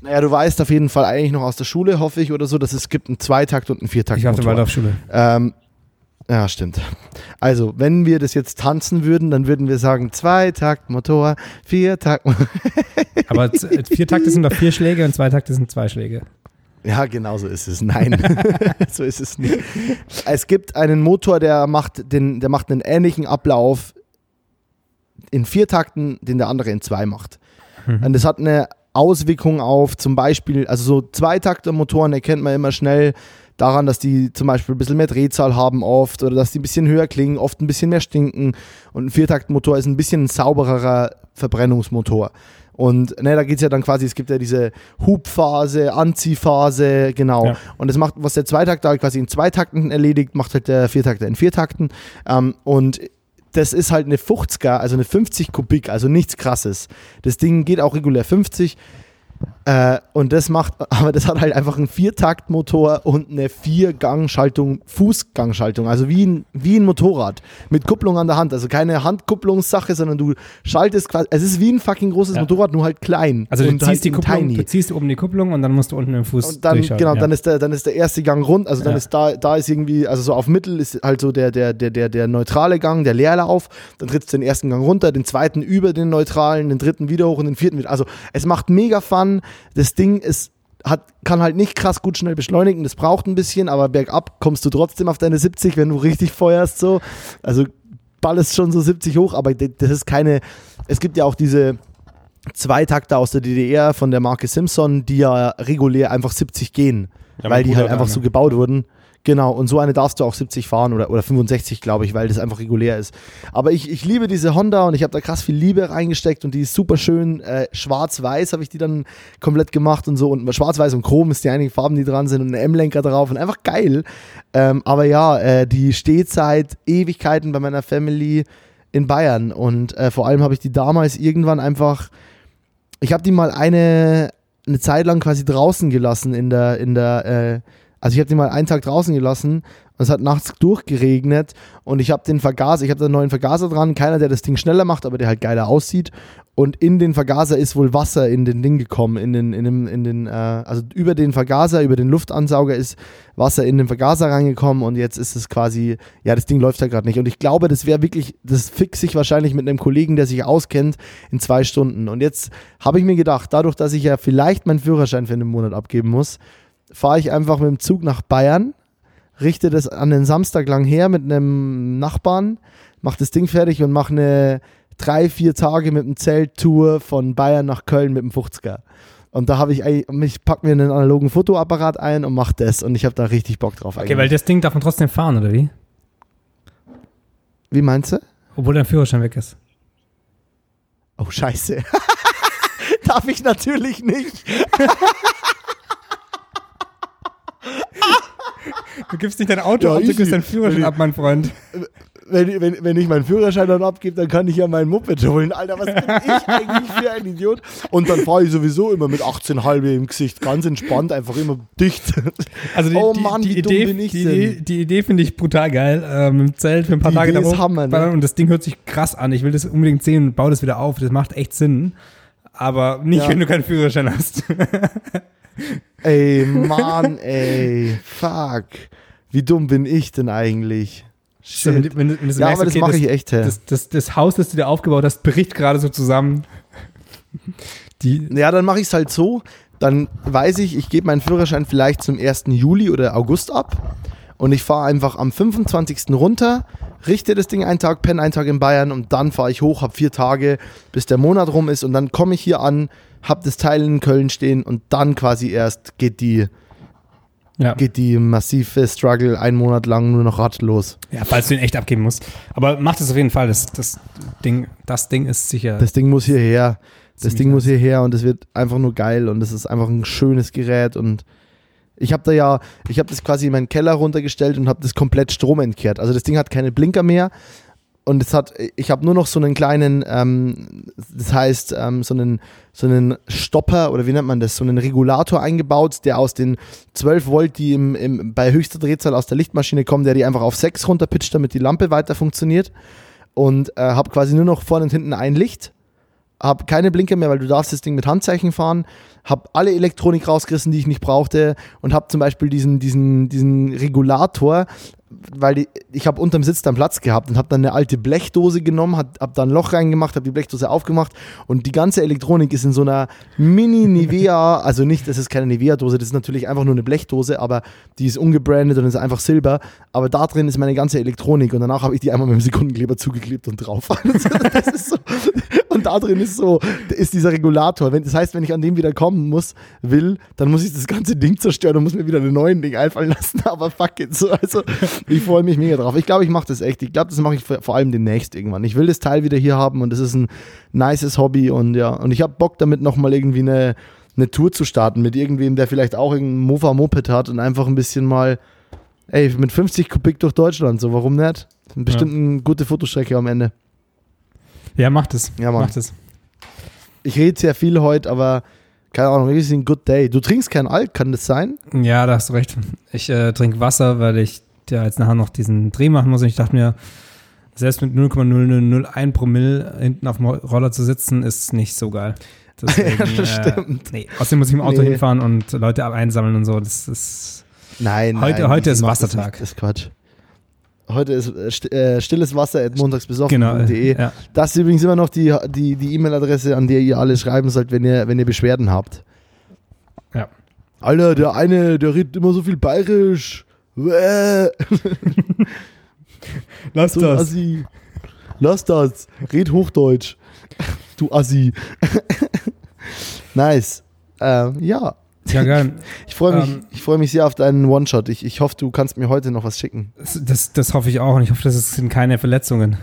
Naja, du weißt auf jeden Fall eigentlich noch aus der Schule, hoffe ich, oder so, dass es gibt einen Zweitakt und einen Viertakt. Ich war bald auf Schule. Ähm, ja, stimmt. Also, wenn wir das jetzt tanzen würden, dann würden wir sagen Zweitakt Motor, Viertakt. <laughs> Aber Viertakte sind doch vier Schläge und Zweitakte sind zwei Schläge. Ja, genau so ist es. Nein, <laughs> so ist es nicht. Es gibt einen Motor, der macht, den, der macht einen ähnlichen Ablauf in vier Takten, den der andere in zwei macht. Mhm. Und das hat eine Auswirkung auf zum Beispiel, also so Zweitakter-Motoren erkennt man immer schnell daran, dass die zum Beispiel ein bisschen mehr Drehzahl haben oft oder dass die ein bisschen höher klingen, oft ein bisschen mehr stinken. Und ein Viertaktmotor ist ein bisschen ein saubererer Verbrennungsmotor. Und ne, da geht es ja dann quasi, es gibt ja diese Hubphase, Anziehphase, genau. Ja. Und das macht, was der Zweitakter halt quasi in zwei Takten erledigt, macht halt der Viertakter in vier Takten. Ähm, und das ist halt eine 50er, also eine 50 Kubik, also nichts krasses. Das Ding geht auch regulär 50. Äh, und das macht, <laughs> aber das hat halt einfach einen Viertaktmotor und eine Viergangschaltung, Fußgangschaltung, also wie ein, wie ein Motorrad mit Kupplung an der Hand. Also keine Handkupplungssache, sondern du schaltest quasi, es ist wie ein fucking großes ja. Motorrad, nur halt klein. Also du ziehst halt die Kupplung, du ziehst oben die Kupplung und dann musst du unten den Fuß und dann, Genau, ja. dann, ist der, dann ist der erste Gang rund, also dann ja. ist da, da ist irgendwie, also so auf Mittel ist halt so der, der, der, der, der neutrale Gang, der Leerlauf, dann trittst du den ersten Gang runter, den zweiten über den neutralen, den dritten wieder hoch und den vierten wieder. Also es macht mega Fun das Ding ist, hat, kann halt nicht krass gut schnell beschleunigen, das braucht ein bisschen, aber bergab kommst du trotzdem auf deine 70, wenn du richtig feuerst so. Also Ball ist schon so 70 hoch, aber das ist keine, es gibt ja auch diese Zweitakter aus der DDR von der Marke Simpson, die ja regulär einfach 70 gehen, ja, weil die halt einfach so gebaut wurden. Genau, und so eine darfst du auch 70 fahren oder, oder 65, glaube ich, weil das einfach regulär ist. Aber ich, ich liebe diese Honda und ich habe da krass viel Liebe reingesteckt und die ist super schön. Äh, Schwarz-Weiß habe ich die dann komplett gemacht und so. Und Schwarz-Weiß und Chrom ist die einigen Farben, die dran sind und ein M-Lenker drauf und einfach geil. Ähm, aber ja, äh, die steht seit Ewigkeiten bei meiner Family in Bayern. Und äh, vor allem habe ich die damals irgendwann einfach, ich habe die mal eine, eine Zeit lang quasi draußen gelassen in der, in der, äh, also ich habe die mal einen Tag draußen gelassen und es hat nachts durchgeregnet und ich habe den Vergaser, ich habe da einen neuen Vergaser dran, keiner, der das Ding schneller macht, aber der halt geiler aussieht. Und in den Vergaser ist wohl Wasser in den Ding gekommen, in den, in den, in den, äh, also über den Vergaser, über den Luftansauger ist Wasser in den Vergaser reingekommen und jetzt ist es quasi, ja, das Ding läuft ja gerade nicht. Und ich glaube, das wäre wirklich, das fix ich wahrscheinlich mit einem Kollegen, der sich auskennt, in zwei Stunden. Und jetzt habe ich mir gedacht, dadurch, dass ich ja vielleicht meinen Führerschein für einen Monat abgeben muss, fahre ich einfach mit dem Zug nach Bayern richte das an den Samstag lang her mit einem Nachbarn, mache das Ding fertig und mache eine drei, vier Tage mit dem Zelttour von Bayern nach Köln mit dem 50er. Und da habe ich, ich packe mir einen analogen Fotoapparat ein und mache das. Und ich habe da richtig Bock drauf. Okay, eigentlich. weil das Ding darf man trotzdem fahren, oder wie? Wie meinst du? Obwohl dein Führerschein weg ist. Oh, scheiße. <laughs> darf ich natürlich nicht. <laughs> Du gibst nicht dein Auto ja, ab, du gibst deinen Führerschein ab, mein Freund. Wenn, wenn, wenn ich meinen Führerschein dann abgebe, dann kann ich ja meinen Moped holen. Alter, was bin ich <laughs> eigentlich für ein Idiot? Und dann fahre ich sowieso immer mit 18 halbe im Gesicht, ganz entspannt, einfach immer dicht. Also die, oh Mann, die, die wie Idee, dumm bin ich die? Idee, die Idee finde ich brutal geil. Ähm, Im Zelt für ein paar die Tage Idee da Hammer, ne? Und das Ding hört sich krass an. Ich will das unbedingt sehen und baue das wieder auf. Das macht echt Sinn. Aber nicht, ja. wenn du keinen Führerschein hast. <laughs> ey, Mann, ey. Fuck. Wie dumm bin ich denn eigentlich? So, wenn, wenn, wenn ja, aber das okay, mache ich echt. Das, das, das, Haus, das du dir aufgebaut hast, bricht gerade so zusammen. Die ja, dann mache ich es halt so. Dann weiß ich, ich gebe meinen Führerschein vielleicht zum 1. Juli oder August ab. Und ich fahre einfach am 25. runter, richte das Ding einen Tag, penne einen Tag in Bayern und dann fahre ich hoch, habe vier Tage, bis der Monat rum ist. Und dann komme ich hier an, habe das Teil in Köln stehen und dann quasi erst geht die ja. geht die massive Struggle einen Monat lang nur noch radlos. Ja, falls du ihn echt abgeben musst. Aber mach das auf jeden Fall. Das, das, Ding, das Ding ist sicher. Das Ding muss hierher. Das Ding muss hierher und es wird einfach nur geil und es ist einfach ein schönes Gerät und ich habe da ja, ich habe das quasi in meinen Keller runtergestellt und habe das komplett Strom entkehrt. Also das Ding hat keine Blinker mehr, und es hat, ich habe nur noch so einen kleinen, ähm, das heißt, ähm, so, einen, so einen Stopper oder wie nennt man das, so einen Regulator eingebaut, der aus den 12 Volt, die im, im, bei höchster Drehzahl aus der Lichtmaschine kommen, der die einfach auf 6 runterpitcht, damit die Lampe weiter funktioniert. Und äh, habe quasi nur noch vorne und hinten ein Licht. Habe keine Blinker mehr, weil du darfst das Ding mit Handzeichen fahren, habe alle Elektronik rausgerissen, die ich nicht brauchte. Und habe zum Beispiel diesen, diesen, diesen Regulator, weil die, ich habe unterm Sitz dann Platz gehabt und habe dann eine alte Blechdose genommen, habe hab da ein Loch reingemacht, habe die Blechdose aufgemacht und die ganze Elektronik ist in so einer Mini-Nivea, <laughs> also nicht, das ist keine Nivea-Dose, das ist natürlich einfach nur eine Blechdose, aber die ist ungebrandet und ist einfach Silber, aber da drin ist meine ganze Elektronik und danach habe ich die einmal mit dem Sekundenkleber zugeklebt und drauf. <laughs> das ist so, und da drin ist so, ist dieser Regulator. Wenn, das heißt, wenn ich an dem wieder kommen muss, will, dann muss ich das ganze Ding zerstören und muss mir wieder einen neuen Ding einfallen lassen. <laughs> Aber fuck it. So, also, ich freue mich mega drauf. Ich glaube, ich mache das echt. Ich glaube, das mache ich vor allem demnächst irgendwann. Ich will das Teil wieder hier haben und das ist ein nices Hobby und ja, und ich habe Bock damit nochmal irgendwie eine, eine Tour zu starten mit irgendwem, der vielleicht auch irgendein Mofa-Moped hat und einfach ein bisschen mal, ey, mit 50 Kubik durch Deutschland, so warum nicht? Bestimmt ja. eine gute Fotostrecke am Ende. Ja, macht es. Ja, Mann. Macht es. Ich rede sehr viel heute, aber keine Ahnung, es ist ein good day. Du trinkst kein Alt, kann das sein? Ja, da hast du recht. Ich äh, trinke Wasser, weil ich ja jetzt nachher noch diesen Dreh machen muss. Und ich dachte mir, selbst mit 0,0001 Promille hinten auf dem Roller zu sitzen, ist nicht so geil. <laughs> Deswegen, ja, das äh, stimmt. Nee. Außerdem muss ich im Auto nee. hinfahren und Leute einsammeln und so. Das ist. Nein, heute, nein, heute ist Wassertag. Das ist Quatsch. Heute ist äh, äh stilles Wasser at montagsbesoffen.de. Genau, ja. Das ist übrigens immer noch die E-Mail-Adresse, die, die an der ihr alle schreiben sollt, wenn ihr, wenn ihr Beschwerden habt. Ja. Alter, der eine, der redet immer so viel bayerisch. <laughs> Lass so das. Assi. Lass das. Red Hochdeutsch. Du Assi. <laughs> nice. Ähm, ja. Ja, geil. <laughs> Ich freue mich, ähm, freu mich sehr auf deinen One-Shot. Ich, ich hoffe, du kannst mir heute noch was schicken. Das, das, hoffe ich auch und ich hoffe, das sind keine Verletzungen.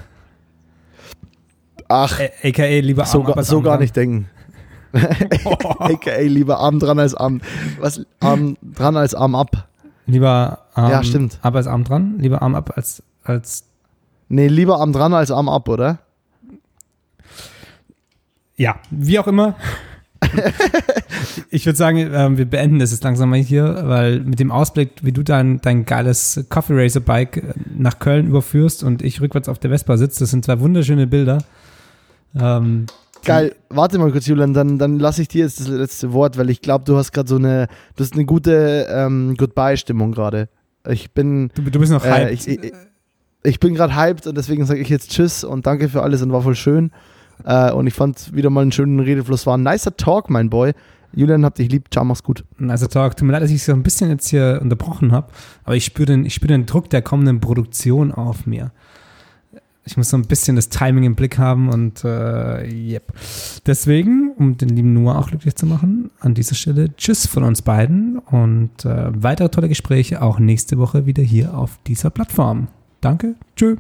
Ach. AKA lieber Arm So, ab so gar nicht denken. <laughs> <laughs> AKA lieber Arm dran als Arm. Was? Arm dran als Arm ab. Lieber Arm ja, stimmt. ab als Arm dran? Lieber Arm ab als, als. Nee, lieber Arm dran als Arm ab, oder? ja, wie auch immer. <laughs> ich würde sagen, äh, wir beenden das jetzt langsam mal hier, weil mit dem Ausblick, wie du dein, dein geiles Coffee Racer Bike äh, nach Köln überführst und ich rückwärts auf der Vespa sitze, das sind zwei wunderschöne Bilder. Ähm, Geil, warte mal kurz, Julian, dann, dann lasse ich dir jetzt das letzte Wort, weil ich glaube, du hast gerade so eine, du hast eine gute ähm, Goodbye-Stimmung gerade. Ich bin. Du, du bist noch äh, hyped. Ich, ich, ich bin gerade hyped und deswegen sage ich jetzt Tschüss und danke für alles und war voll schön. Äh, und ich fand wieder mal einen schönen Redefluss. War ein nicer Talk, mein Boy. Julian, habt dich lieb. Ciao, mach's gut. Nicer Talk. Tut mir leid, dass ich so ein bisschen jetzt hier unterbrochen habe, aber ich spüre den, spür den Druck der kommenden Produktion auf mir. Ich muss so ein bisschen das Timing im Blick haben und äh, yep. Deswegen, um den lieben Noah auch glücklich zu machen, an dieser Stelle Tschüss von uns beiden und äh, weitere tolle Gespräche auch nächste Woche wieder hier auf dieser Plattform. Danke, tschüss.